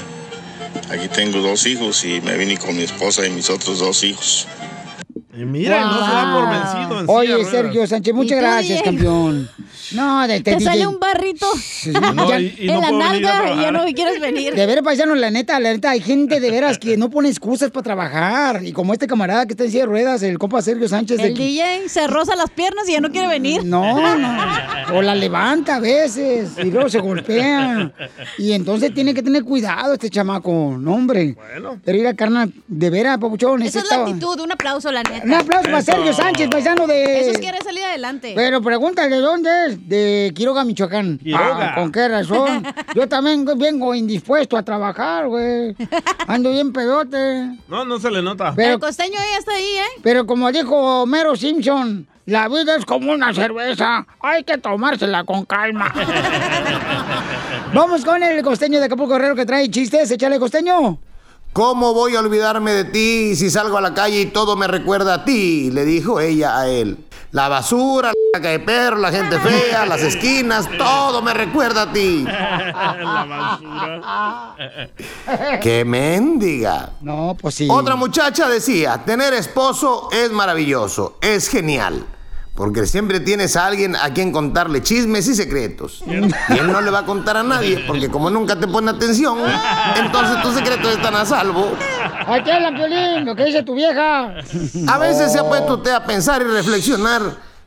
Aquí tengo dos hijos y me vine con mi esposa y mis otros dos hijos. Y mira, no se da por vencido en silla de Oye, ruedas. Sergio Sánchez, muchas ¿Y tú, gracias, campeón. No, de, Te de- sale un barrito No, Ya- y- y en no la nalga y ya no quieres venir. De veras, paisano, la neta, la neta, hay gente de veras que no pone excusas para trabajar. Y como este camarada que está en silla de ruedas, el compa Sergio Sánchez. de El que- DJ se roza las piernas y ya no quiere venir. No, no. *laughs* O la levanta a veces y luego se golpea. Y entonces tiene que tener cuidado este chamaco, no, hombre. Pero ir a carnal, de veras, papuchón. Esa es la estaba- actitud, un aplauso, la neta. Un aplauso para Sergio Sánchez, paisano de. Eso es quiere salir adelante. Pero pregúntale, ¿de dónde es? De Quiroga, Michoacán. Quiroga. Ah, ¿Con qué razón? *laughs* Yo también vengo indispuesto a trabajar, güey. Ando bien pedote. No, no se le nota. Pero- El costeño ya está ahí, ¿eh? Pero como dijo Homero Simpson, la vida es como una cerveza. Hay que tomársela con calma. *laughs* Vamos con el costeño de Acapulco Guerrero que trae chistes. Échale, costeño. ¿Cómo voy a olvidarme de ti si salgo a la calle y todo me recuerda a ti? Le dijo ella a él. La basura, la caca de perro, la gente fea, las esquinas, todo me recuerda a ti. la basura. *laughs* ¡Qué mendiga! No, pues sí. Otra muchacha decía, tener esposo es maravilloso, es genial. Porque siempre tienes a alguien a quien contarle chismes y secretos. Y él no le va a contar a nadie, porque como nunca te pone atención, entonces tus secretos están a salvo. Aquí habla, Piolín, lo que dice tu vieja. A veces se ha puesto usted a pensar y reflexionar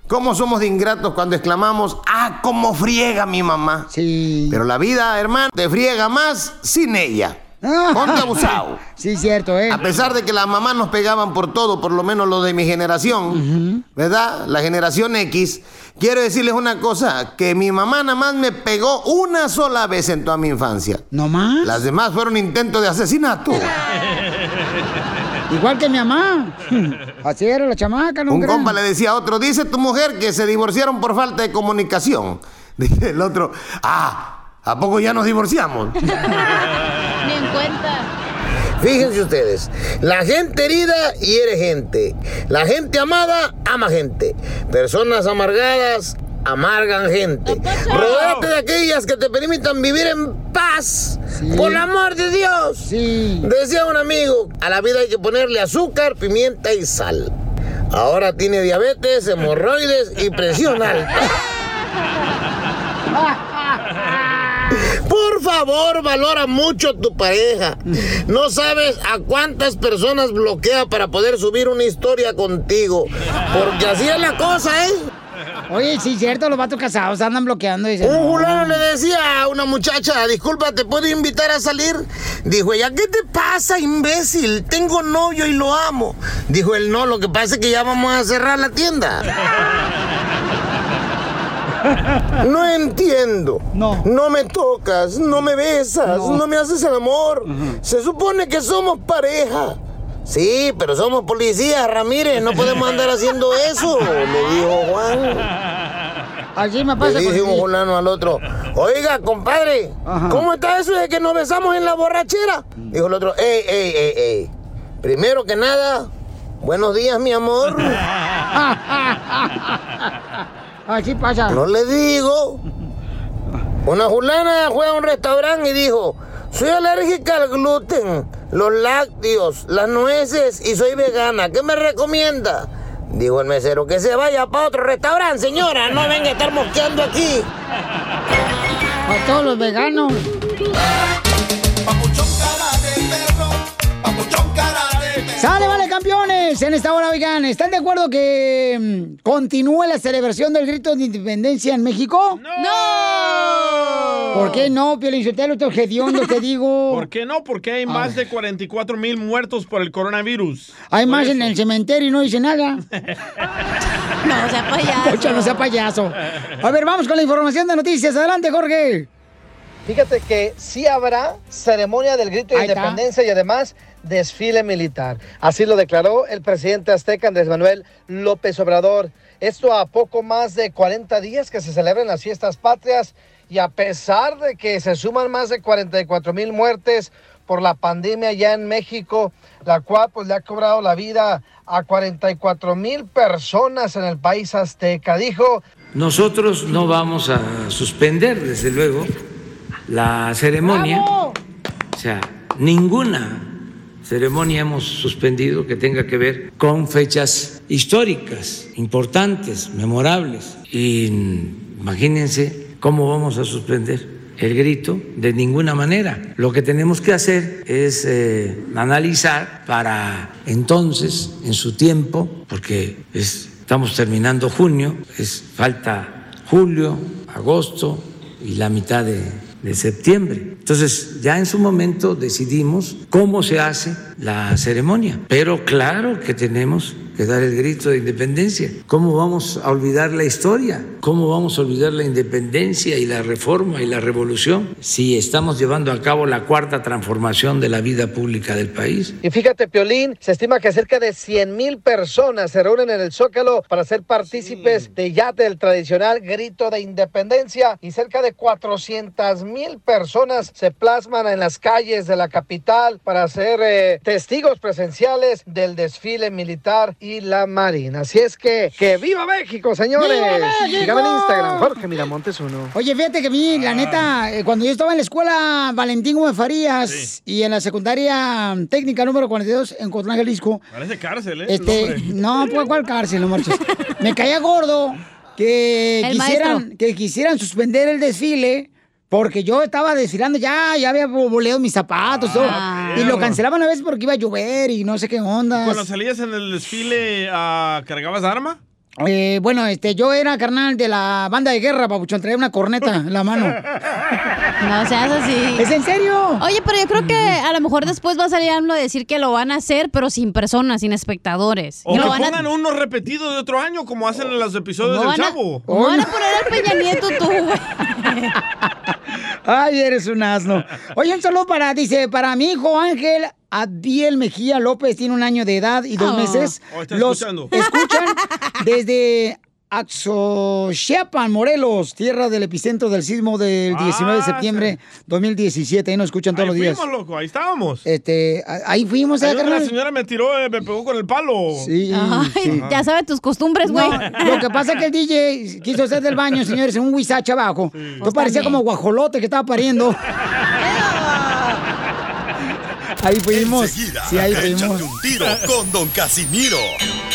cómo somos de ingratos cuando exclamamos, ah, cómo friega mi mamá. Sí. Pero la vida, hermano, te friega más sin ella. Ponte abusado. *laughs* Sí, cierto, ¿eh? A pesar de que las mamás nos pegaban por todo, por lo menos lo de mi generación, ¿verdad? La generación X. Quiero decirles una cosa, que mi mamá nada más me pegó una sola vez en toda mi infancia. ¿No más? Las demás fueron intentos de asesinato. *laughs* Igual que mi mamá. *laughs* Así era la chamaca, ¿no Un crean? compa le decía a otro, dice tu mujer que se divorciaron por falta de comunicación. Dice el otro, ah, ¿a poco ya nos divorciamos? *laughs* Ni en cuenta. Fíjense ustedes, la gente herida hiere gente, la gente amada ama gente, personas amargadas amargan gente. Rodéate de aquellas que te permitan vivir en paz, por el amor de Dios. Decía un amigo, a la vida hay que ponerle azúcar, pimienta y sal. Ahora tiene diabetes, hemorroides y presión alta. *laughs* Por favor, valora mucho tu pareja. No sabes a cuántas personas bloquea para poder subir una historia contigo. Porque así es la cosa, ¿eh? Oye, sí, cierto, los vatos casados andan bloqueando. Dicen, Un no. fulano le decía a una muchacha, disculpa, ¿te puedo invitar a salir? Dijo ella, ¿qué te pasa, imbécil? Tengo novio y lo amo. Dijo él, no, lo que pasa es que ya vamos a cerrar la tienda. *laughs* No entiendo. No. No me tocas, no me besas, no, me haces el amor. Se supone que somos pareja. Sí, pero somos policías, Ramírez, no podemos andar haciendo eso, le dijo Juan. Así me Le pasa dice con un fulano al otro, oiga, compadre, ¿cómo está eso de que nos besamos en la borrachera? Dijo el otro, ey, ey, ey, ey. Primero que nada, buenos días, mi amor. *laughs* Así pasa. No le digo. Una fulana fue a un restaurante y dijo, soy alérgica al gluten, los lácteos, las nueces y soy vegana. ¿Qué me recomienda? Dijo el mesero, que se vaya para otro restaurante, señora. No venga a estar mosqueando aquí. A todos los veganos. ¡Sale, vale, campeones! En esta hora, oigan, ¿están de acuerdo que mm, continúe la celebración del grito de independencia en México? ¡No! ¿Por qué no, Piolín Sotelo? Estoy hediondo, te digo. *laughs* ¿Por qué no? Porque hay más de 44 mil muertos por el coronavirus. Hay más en el cementerio y no dice nada. *laughs* No, sea payaso. Pocho, no sea payaso. A ver, vamos con la información de noticias. Adelante, Jorge. Fíjate que sí habrá ceremonia del grito de independencia y además desfile militar. Así lo declaró el presidente azteca Andrés Manuel López Obrador. Esto a poco más de 40 días que se celebran las fiestas patrias y a pesar de que se suman más de 44 mil muertes por la pandemia ya en México, la cual pues le ha cobrado la vida a 44 mil personas en el país azteca. Dijo Nosotros no vamos a suspender, desde luego, la ceremonia. O sea, ninguna ceremonia hemos suspendido que tenga que ver con fechas históricas, importantes, memorables. Y imagínense cómo vamos a suspender el grito de ninguna manera. Lo que tenemos que hacer es eh, analizar para entonces, en su tiempo, porque es- estamos terminando junio, es falta julio, agosto y la mitad de, de septiembre. Entonces, ya en su momento decidimos cómo se hace la ceremonia, pero claro que tenemos que dar el grito de independencia. ¿Cómo vamos a olvidar la historia? ¿Cómo vamos a olvidar la independencia y la reforma y la revolución si estamos llevando a cabo la cuarta transformación de la vida pública del país? Y fíjate, Piolín, se estima que cerca de 100 mil personas se reúnen en el Zócalo para ser partícipes de ya del tradicional grito de independencia y cerca de 400 mil personas se plasman en las calles de la capital para ser eh, testigos presenciales del desfile militar y la marina. Así es que, que viva México, señores. ¡Viva México! Síganme en Instagram, Jorge Miramontes uno. Oye, fíjate que a mí, la neta, eh, cuando yo estaba en la escuela Valentín Gómez Farías y en la secundaria técnica número 42 en Cotlán, Jalisco, Parece cárcel, ¿eh? Este, no, pues cuál cárcel, no marches. Me caía gordo que El quisieran, maestro. que quisieran suspender el desfile porque yo estaba desfilando ya, ya había boleado mis zapatos, todo, Ah, y lo cancelaban a veces porque iba a llover y no sé qué onda. Cuando salías en el desfile, ah, ¿cargabas arma? Eh, bueno, este, yo era carnal de la banda de guerra, papuchón, traía una corneta en la mano. *laughs* No seas así. ¿Es en serio? Oye, pero yo creo que a lo mejor después va a salir AMLO a decir que lo van a hacer, pero sin personas, sin espectadores. O que lo van a- pongan uno repetido de otro año, como hacen en los episodios No del van a- Chavo. no van a poner al Peña Nieto tú, güey. *laughs* Ay, eres un asno. Oye, un saludo para, dice, para mi hijo Ángel Adiel Mejía López, tiene un año de edad y dos Oh. meses. Oh, Los escuchando. escuchan *laughs* desde Axochiapan, Morelos, tierra del epicentro del sismo del 19 de Ah, septiembre 2017. Ahí nos escuchan todos Ahí los días. fuimos, loco, ahí estábamos. Este, ahí fuimos, ¿eh, Ahí donde la señora me tiró, eh, me pegó con el palo. Sí, Ay, sí. ya sabe tus costumbres, güey. No, lo que pasa es que el DJ quiso hacer del baño, señores, en un huizache abajo. Tú parecía como guajolote que estaba pariendo. *laughs* Ahí fuimos. Enseguida, Sí, ahí fuimos. un tiro con Don Casimiro.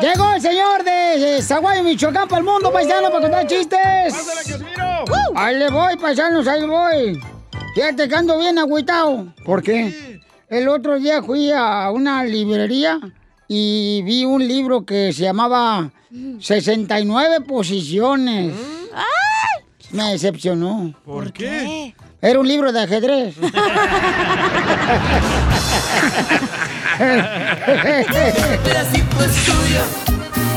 Llegó el señor de Zaguayo, Michoacán, para el mundo, paisano, para contar chistes. Ahí le voy, paisanos, ahí voy. Fíjate que ando bien agüitado. ¿Por qué? El otro día fui a una librería y vi un libro que se llamaba 69 posiciones. Me decepcionó. ¿Por qué? Era un libro de ajedrez. *laughs* *laughs* Este pedacito es tuyo.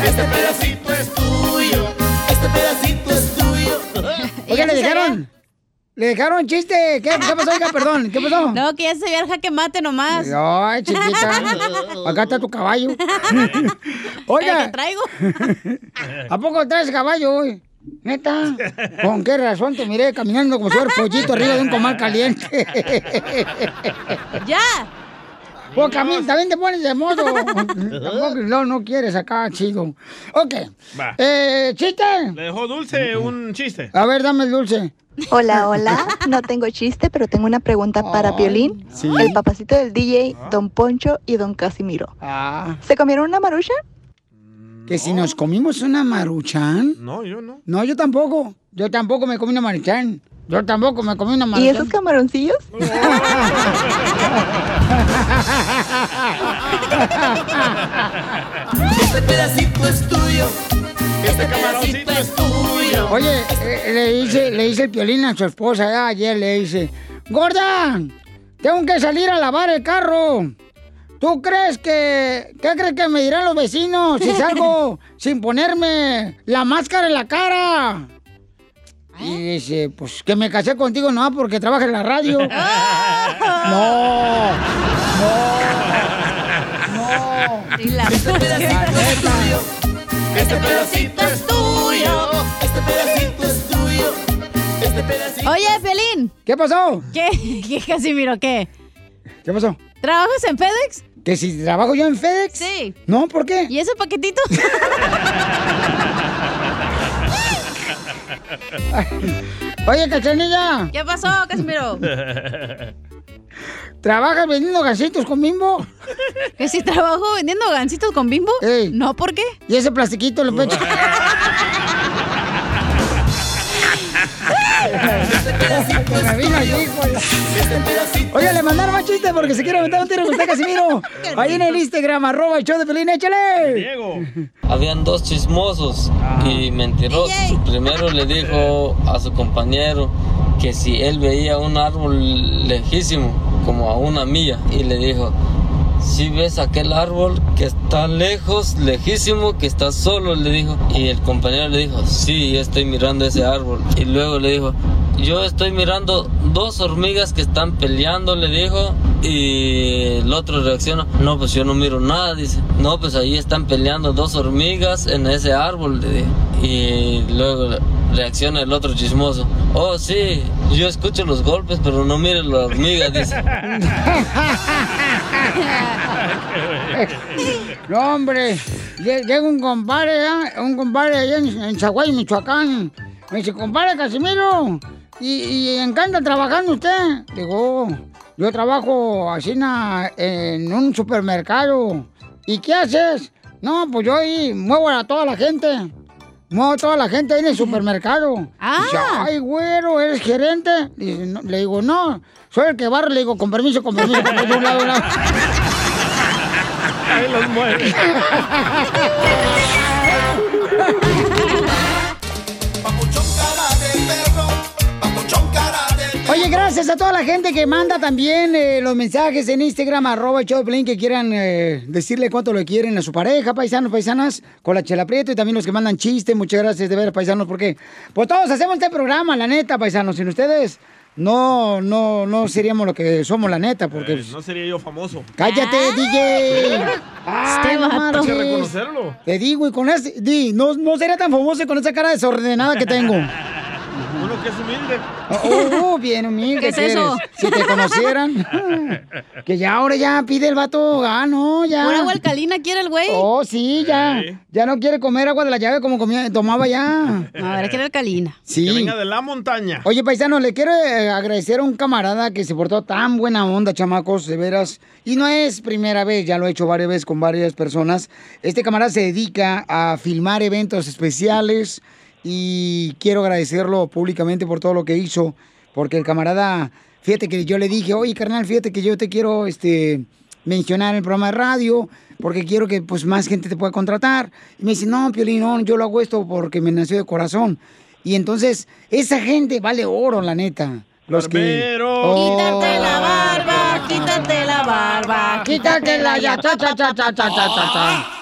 Este pedacito es tuyo. Este pedacito es tuyo. Oiga, ¿le dejaron? ¿Le dejaron chiste? ¿Qué, qué pasó, oiga? Perdón, ¿qué pasó? No, que ya se veía el jaque mate nomás. Ay, chiquita. *laughs* Acá está tu caballo. Oiga. Que traigo. ¿A poco traes caballo hoy? ¿Neta? ¿Con qué razón te miré caminando como si fuera pollito arriba de un comal caliente? ¡Ya! Pues también, también te pones de modo. Tampoco, *laughs* no, no quieres acá, chido. Ok. Va. Eh, ¿chiste? Le dejó dulce un chiste. A ver, dame el dulce. Hola, hola. No tengo chiste, pero tengo una pregunta para Piolín. sí. El papacito del DJ, Don Poncho y Don Casimiro. Ah. ¿Se comieron una marucha? Que si nos comimos una maruchan. No, yo no. No, yo tampoco. Yo tampoco me comí una maruchan. Yo tampoco me comí una ¿Y maruchan. esos camaroncillos? *laughs* Este pedacito es tuyo. Este pedacito es tuyo. Oye, eh, le dice, le dice el piolín a su esposa eh, ayer, le dice, Gorda, tengo que salir a lavar el carro. ¿Tú crees que, qué crees que me dirán los vecinos si salgo *laughs* sin ponerme la máscara en la cara? Y dice, pues que me casé contigo no porque trabajas en la radio. *laughs* no, Este pedacito es tuyo. Este pedacito es tuyo. Este pedacito es tuyo. Este pedacito. Oye, Pelín. ¿Qué pasó? ¿Qué? *laughs* ¿Qué, Casimiro? ¿Qué? ¿Qué pasó? ¿Trabajas en FedEx? ¿Que si trabajo yo en FedEx? Sí. No, ¿por qué? ¿Y ese paquetito? *laughs* Oye, Cachanilla, ¿Qué pasó, Casimiro? *laughs* ¿trabajas vendiendo gasitos con bimbo? ¿Que si trabajo vendiendo gancitos con bimbo? No, ¿por qué? ¿Y ese plastiquito le *laughs* puedo *laughs* Oye, le mandaron más chistes porque se quiere aventar un tiro con usted, Casimiro. Ahí en el Instagram, arroba el show de Pelín, échale. Habían dos chismosos y mentirosos. Primero le dijo a su compañero que si él veía un árbol lejísimo, como a una milla, y le dijo, si ves aquel árbol que está lejos, lejísimo, que está solo, le dijo. Y el compañero le dijo, sí, yo estoy mirando ese árbol. Y luego le dijo, yo estoy mirando dos hormigas que están peleando, le dijo. Y el otro reacciona, no, pues yo no miro nada, dice. No, pues ahí están peleando dos hormigas en ese árbol, le dijo. Y luego reacciona el otro chismoso. Oh, sí, yo escucho los golpes, pero no miro la hormiga, dice. No, hombre, lle- llega un compadre, ¿eh? un compadre allá en, en Zaguay, Michoacán. Me dice, compadre Casimiro, ¿y, y en qué anda trabajando usted? Digo, yo trabajo así na- en un supermercado. ¿Y qué haces? No, pues yo ahí muevo a toda la gente. Muevo a toda la gente ahí en el supermercado. Ah. Dice, ay, güero, ¿eres gerente? Dice, no. le digo, no, soy el que barre. Le digo, con permiso, con permiso, con permiso, un lado, un lado. *laughs* Ahí los mueve. *laughs* Oye, gracias a toda la gente que manda también eh, los mensajes en Instagram, arroba Piolín, que quieran eh, decirle cuánto le quieren a su pareja, paisanos, paisanas, con la chela prieto, y también los que mandan chistes, muchas gracias de ver, paisanos, porque pues todos hacemos este programa, la neta, paisanos, sin ustedes no, no, no seríamos lo que somos, la neta, porque... Eh, no sería yo famoso. ¡Cállate, DJ! Ay, no Hay que reconocerlo. Te digo, y con ese... Di, no, no sería tan famoso con esa cara desordenada que tengo. Uno que es humilde. Oh, oh, bien humilde. ¿Qué es eres. eso? Si te conocieran. *laughs* que ya ahora ya pide el vato, ah, no, ya. ¿Pura agua alcalina quiere el güey? Oh, sí, ya. Ya no quiere comer agua de la llave como comía, tomaba ya. A ver, quiere alcalina. Sí. Que venga de la montaña. Oye, paisano, le quiero eh, agradecer a un camarada que se portó tan buena onda, chamacos, de veras. Y no es primera vez, ya lo he hecho varias veces con varias personas. Este camarada se dedica a filmar eventos especiales y quiero agradecerlo públicamente por todo lo que hizo, porque el camarada, fíjate que yo le dije, oye carnal, fíjate que yo te quiero este, mencionar en el programa de radio, porque quiero que pues más gente te pueda contratar. Y me dice, no, Piolín, yo lo hago esto porque me nació de corazón. Y entonces, esa gente vale oro, la neta. Los que... Oh. Quítate la barba, quítate la barba, quítate la ya, cha, cha, cha, cha, cha, cha, cha.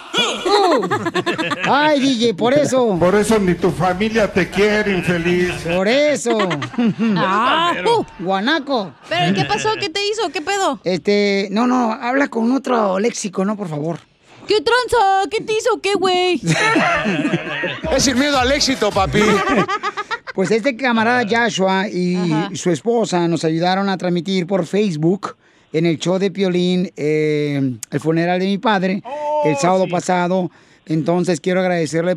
Ay, DJ, por eso. Por eso ni tu familia te quiere, infeliz. Por eso. *laughs* Ah, uh. Guanaco. ¿Pero qué pasó? ¿Qué te hizo? ¿Qué pedo? Este, no, no, habla con otro léxico, ¿no? Por favor. ¿Qué tranza? ¿Qué te hizo? ¿Qué, güey? *laughs* Es sin miedo al éxito, papi. *laughs* Pues este camarada Joshua y su esposa nos ayudaron a transmitir por Facebook en el show de Piolín eh, el funeral de mi padre el sábado pasado. Entonces quiero agradecerle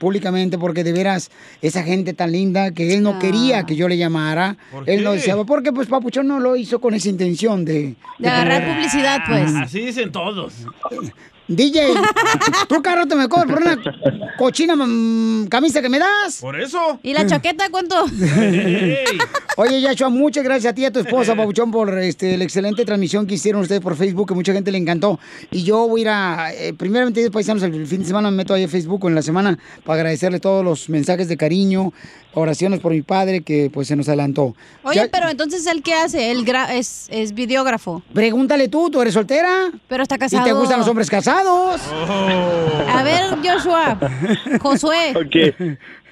públicamente porque de veras esa gente tan linda que él no quería que yo le llamara. ¿Por Él no qué? deseaba, porque pues Papuchón no lo hizo con esa intención de... De agarrar poner- publicidad, pues. Así dicen todos. DJ, ¿tú carro te me cobras por una cochina mm, camisa que me das? Por eso. ¿Y la chaqueta cuánto? *laughs* Oye, Yashua, muchas gracias a ti y a tu esposa, *laughs* Pabuchón, por este, la excelente transmisión que hicieron ustedes por Facebook, que mucha gente le encantó. Y yo voy a ir a, eh, primeramente, paisanos, el fin de semana me meto ahí a Facebook en la semana para agradecerle todos los mensajes de cariño, oraciones por mi padre, que pues se nos adelantó. Oye, Ya- pero entonces, ¿él qué hace? Él gra- es, es videógrafo. Pregúntale tú, ¿tú eres soltera? Pero está casado. ¿Y te gustan los hombres casados? A ver, Joshua. Josué. *laughs* Ok.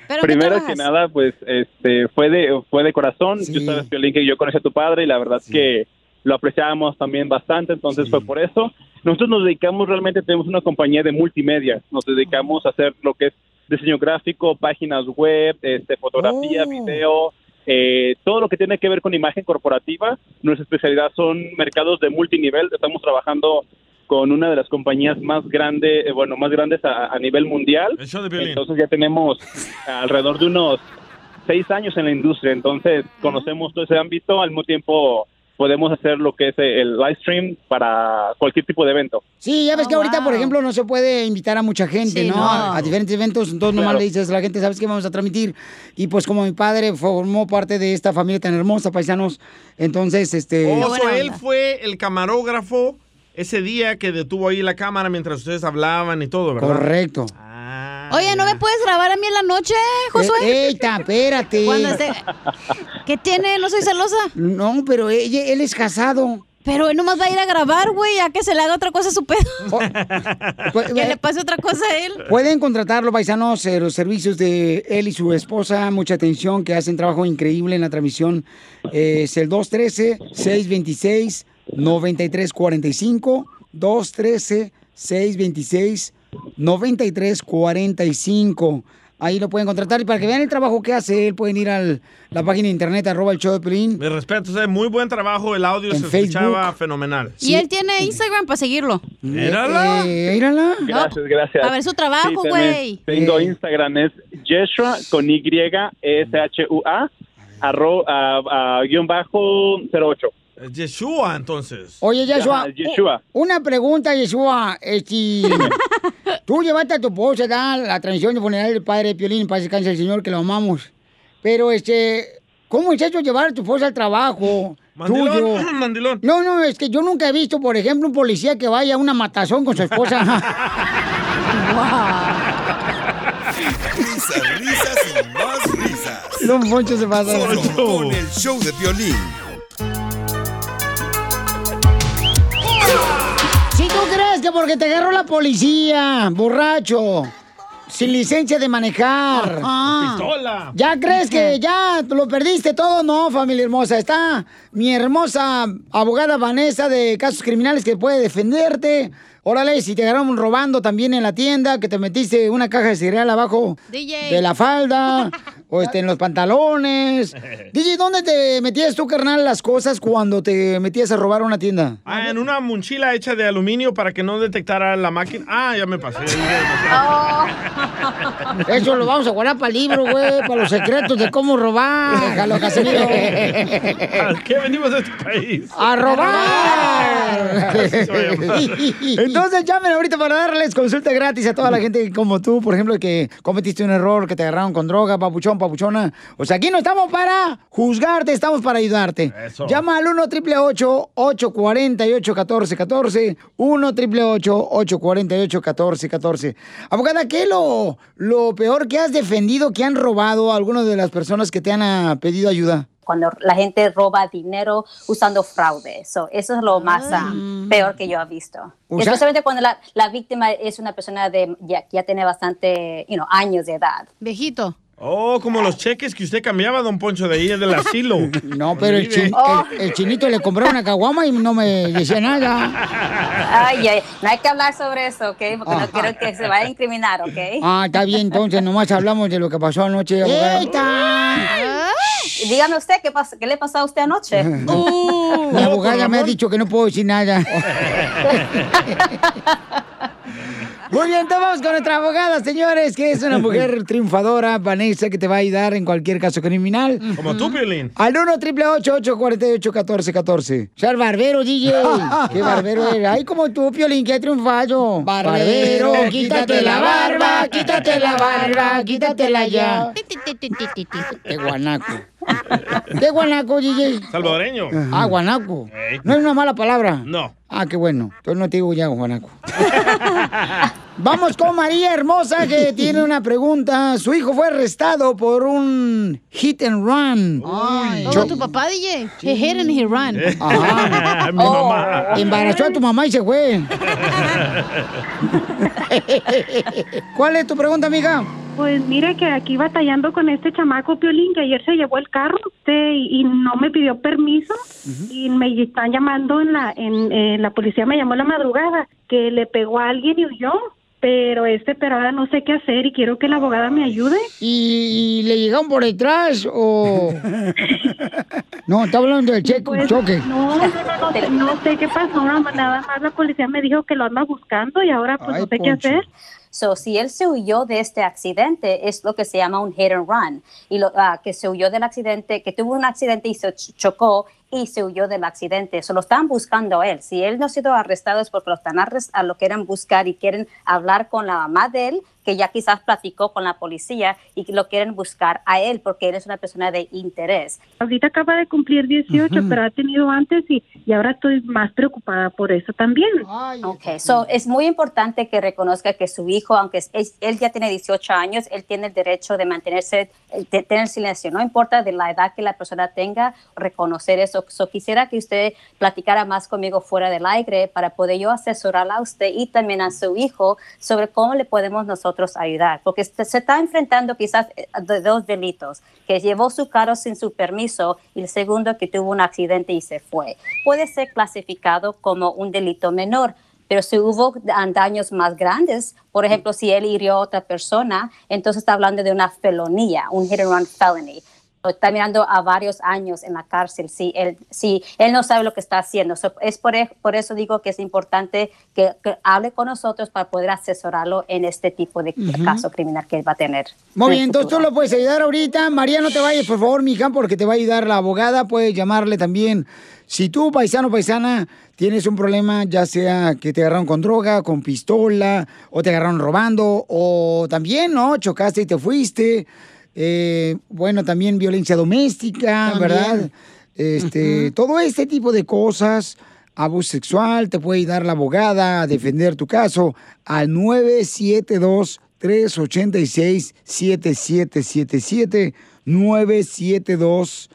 ¿Pero en qué Primero que nada, pues, este, fue de, fue de corazón. Yo sabes, Piolín, que yo conocí a tu padre y la verdad es que lo apreciábamos también bastante, entonces fue por eso. Nosotros nos dedicamos realmente, tenemos una compañía de multimedia, nos dedicamos a hacer lo que es diseño gráfico, páginas web, este, fotografía, video, eh, todo lo que tiene que ver con imagen corporativa. Nuestra especialidad son mercados de multinivel, estamos trabajando con una de las compañías más grandes, bueno, más grandes a, a nivel mundial. Entonces ya tenemos alrededor de unos seis años en la industria, entonces conocemos todo ese ámbito, al mismo tiempo podemos hacer lo que es el live stream para cualquier tipo de evento. Sí, ya ves que ahorita, por ejemplo, no se puede invitar a mucha gente, Sí, ¿no? no. A, diferentes eventos, entonces nomás Claro. le dices a la gente, ¿sabes qué vamos a transmitir? Y pues como mi padre formó parte de esta familia tan hermosa, paisanos, entonces, este... Oh, so él fue el camarógrafo ese día que detuvo ahí la cámara mientras ustedes hablaban y todo, ¿verdad? Correcto. Oye, ¿no me puedes grabar a mí en la noche, Josué? Eh, eita, espérate. Cuando esté- *laughs* ¿Qué tiene? ¿No soy celosa? No, pero ella- él es casado. Pero él nomás va a ir a grabar, güey, a que se le haga otra cosa a su pedo. *laughs* Pues, que le pase otra cosa a él. Pueden contratarlo, paisanos, eh, los servicios de él y su esposa. Mucha atención, que hacen trabajo increíble en la transmisión. Eh, es el 213-626-9345. 213-626-9345. Ahí lo pueden contratar. Y para que vean el trabajo que hace él, pueden ir a la página de internet, arroba el show de Pelín. Me respeto, sea, muy buen trabajo, el audio En se Facebook. escuchaba fenomenal. Y él tiene Instagram para seguirlo. Mírala. Eh, mírala. Gracias, gracias. a ver su trabajo, Sí, güey. Tengo Eh. Instagram, es Yeshua con Y, S-H-U-A, arro, a, a, guion bajo 08. Es Yeshua, entonces. Oye, Yeshua. Ajá, Yeshua. Una pregunta, Yeshua. Este, *laughs* tú llevaste a tu esposa ¿da? la transición de funeral del padre de Piolín, para descansar el Señor, que lo amamos. Pero, este, ¿cómo es eso llevar a tu esposa al trabajo? Mandilón, tuyo? *laughs* mandilón. No, no, es que yo nunca he visto, por ejemplo, un policía que vaya a una matazón con su esposa. *laughs* Risas, risas y más risas. Don Poncho se pasa. Solo con el show de violín. Si tú crees que porque te agarró la policía, borracho, sin licencia de manejar. Pistola. ¿Ya crees que ya lo perdiste todo? No, familia hermosa. Está mi hermosa abogada Vanessa de casos criminales que puede defenderte. Órale, si te agarraron robando también en la tienda, que te metiste una caja de cereal abajo DJ. de la falda, *laughs* o este, en los pantalones. *laughs* DJ, ¿dónde te metías tú, carnal, las cosas cuando te metías a robar a una tienda? Ah, en una mochila hecha de aluminio para que no detectara la máquina. Ah, ya me pasé. *laughs* Eso lo vamos a guardar para el libro, güey, para los secretos de cómo robar. Déjalo, Casimiro. *laughs* ¿A qué venimos a este país? ¡A robar! Entonces llamen ahorita para darles consulta gratis a toda la gente como tú, por ejemplo, que cometiste un error, que te agarraron con droga, papuchón, papuchona. O sea, aquí no estamos para juzgarte, estamos para ayudarte. Eso. Llama al 1 888 848 1414 1 888 848 1414 Abogada, ¿qué es lo, lo peor que has defendido que han robado a algunas de las personas que te han ah, pedido ayuda? cuando la gente roba dinero usando fraude. So, eso es lo más ah, peor que yo he visto. O sea- Especialmente cuando la, la víctima es una persona de ya, que ya tiene bastante you know, años de edad. Viejito. Oh, como los cheques que usted cambiaba, don Poncho, de ahí del asilo. *laughs* No, pero el, chin- el- el chinito le compró una caguama y no me decía nada. *laughs* Ay, ay, no hay que hablar sobre eso, ¿ok? Porque no quiero que se vaya a incriminar, ¿ok? Ah, está bien, entonces nomás hablamos de lo que pasó anoche. abogada. Dígame usted, ¿qué, pas- ¿qué le pasó a usted anoche? *laughs* Mi abogada me ha dicho que no puedo decir nada. Muy bien, entonces vamos con nuestra abogada, señores, que es una mujer *laughs* triunfadora, Vanessa, que te va a ayudar en cualquier caso criminal. Como tú, Piolín. Al 1 888 848 1414 O sea, el barbero, DJ. *laughs* Qué barbero eres. Ay, como tú, Piolín, que triunfado. Barbero, quítate la barba, quítate la barba, quítatela ya. Qué guanaco. ¿Qué guanaco, DJ? Salvadoreño. Ah, guanaco. No es una mala palabra. No. Ah, qué bueno. Entonces no te digo ya, guanaco. *laughs* Vamos con María Hermosa, que *laughs* tiene una pregunta. Su hijo fue arrestado por un hit and run. Cho- tu papá, DJ. He hit and he run. Ajá. *laughs* Mi mamá. Embarazó a tu mamá y se fue. *laughs* ¿Cuál es tu pregunta, amiga? Pues mire que aquí batallando con este chamaco Piolín que ayer se llevó el carro este, y y no me pidió permiso y me están llamando en la en eh, la policía me llamó en la madrugada que le pegó a alguien y huyó pero este pero ahora no sé qué hacer y quiero que la abogada me ayude ¿Y, y le llegaron por detrás o...? *laughs* No, está hablando del cheque, Pues, choque. no, no, no, no, no sé qué pasó nada más- nada más la policía me dijo que lo anda buscando y ahora pues Ay, no sé qué hacer So, si él se huyó de este accidente, es lo que se llama un hit and run. Y lo, ah, que se huyó del accidente, que tuvo un accidente y se ch- chocó y se huyó del accidente. So, lo están buscando él. Si él no ha sido arrestado es porque lo están a lo quieren buscar y quieren hablar con la mamá de él, que ya quizás platicó con la policía y que lo quieren buscar a él porque él es una persona de interés. ahorita acaba de cumplir 18 pero ha tenido antes y, y ahora estoy más preocupada por eso también Ok, so es muy importante que reconozca que su hijo, aunque es- es- él ya tiene 18 años, él tiene el derecho de mantenerse, eh, de tener silencio. No importa de la edad que la persona tenga, reconocer eso. So, quisiera que usted platicara más conmigo fuera del aire para poder yo asesorarla a usted y también a su hijo sobre cómo le podemos nosotros ayudar. Porque se está enfrentando quizás eh, de dos delitos, que llevó su carro sin su permiso y el segundo que tuvo un accidente y se fue. Puede ser clasificado como un delito menor. Pero si hubo da- daños más grandes, por ejemplo, si él hirió a otra persona, entonces está hablando de una felonía, un hit and run felony. Está mirando a varios años en la cárcel si él, si él no sabe lo que está haciendo. So, es por, e- por eso digo que es importante que, que hable con nosotros para poder asesorarlo en este tipo de caso criminal que él va a tener. Muy en bien, entonces tú lo puedes ayudar ahorita. María, no te vayas, por favor, mija, porque te va a ayudar la abogada. Puedes llamarle también. Si tú, paisano o paisana, tienes un problema, ya sea que te agarraron con droga, con pistola, o te agarraron robando, o también, ¿no? Chocaste y te fuiste. Eh, bueno, también violencia doméstica, También. ¿verdad? Este, todo este tipo de cosas, abuso sexual, te puede ayudar la abogada a defender tu caso al 972 386 7777 972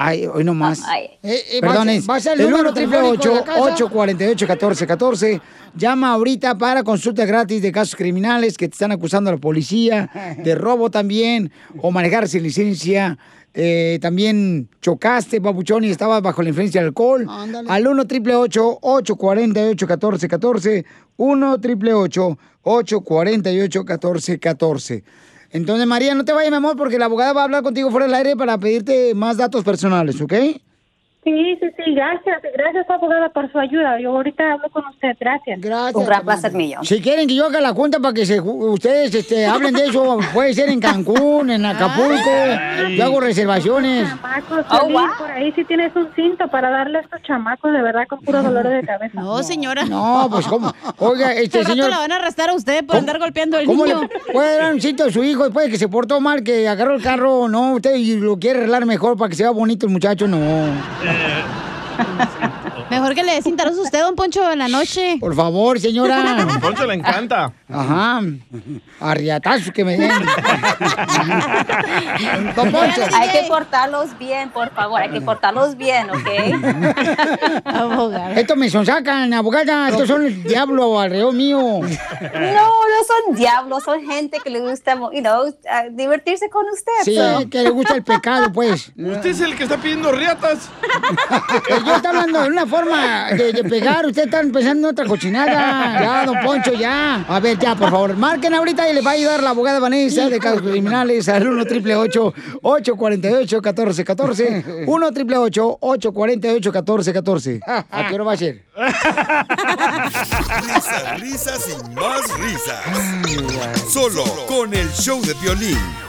Ay, hoy nomás. Ay. Eh, eh, Perdón, es al el número número triple telefónico de la casa. 848 1414 Llama ahorita para consulta gratis de casos criminales que te están acusando a la policía, *laughs* de robo también, o manejar sin licencia. Eh, también chocaste, papuchón, y estabas bajo la influencia del alcohol. Al 1 triple 848 1414 1 triple 848 1414 Entonces, María, no te vayas, mi amor, porque la abogada va a hablar contigo fuera del aire para pedirte más datos personales, ¿ok? Sí, sí, sí, gracias, gracias abogada por su ayuda. Yo ahorita hablo con usted, gracias. Gracias. Un gran placer mío. Si quieren que yo haga la cuenta para que se, ju- ustedes este, *laughs* hablen de eso, puede ser en Cancún, en Acapulco. Yo hago reservaciones. Chamacos, Oh, por ahí si tienes un cinto para darle a estos chamacos de verdad con puro dolor de cabeza. *laughs* No, señora. No, pues cómo. Oiga, *laughs* este rato señor. la van a arrestar a usted por andar golpeando al ¿Cómo niño. le puede dar un sitio a su hijo después de que se portó mal, que agarró el carro? No, usted y lo quiere arreglar mejor para que sea bonito el muchacho, no. yeah. *laughs* Mejor que le des cintarazos a usted, don Poncho, en la noche. Por favor, señora. A Poncho le encanta. Ajá. Arriatazos que me den. Don Poncho. Hay que portarlos bien, por favor, hay que portarlos bien, ¿ok? Estos me sonsacan, abogada. Estos son el diablo alrededor mío. No, no son diablos, son gente que le gusta, you know, divertirse con usted. Sí, so. que le gusta el pecado, pues. Usted es el que está pidiendo riatas. *laughs* Yo estaba hablando de una forma forma de, de pegar. Ustedes están pensando en otra cochinada. Ya, don Poncho, ya. A ver, ya, por favor. Marquen ahorita y les va a ayudar la abogada Vanessa de casos criminales al 1 888 848 1414 1 888 848 1414 ¿A qué hora va a ser? Risas, risas y más risas. Solo con el show de violín.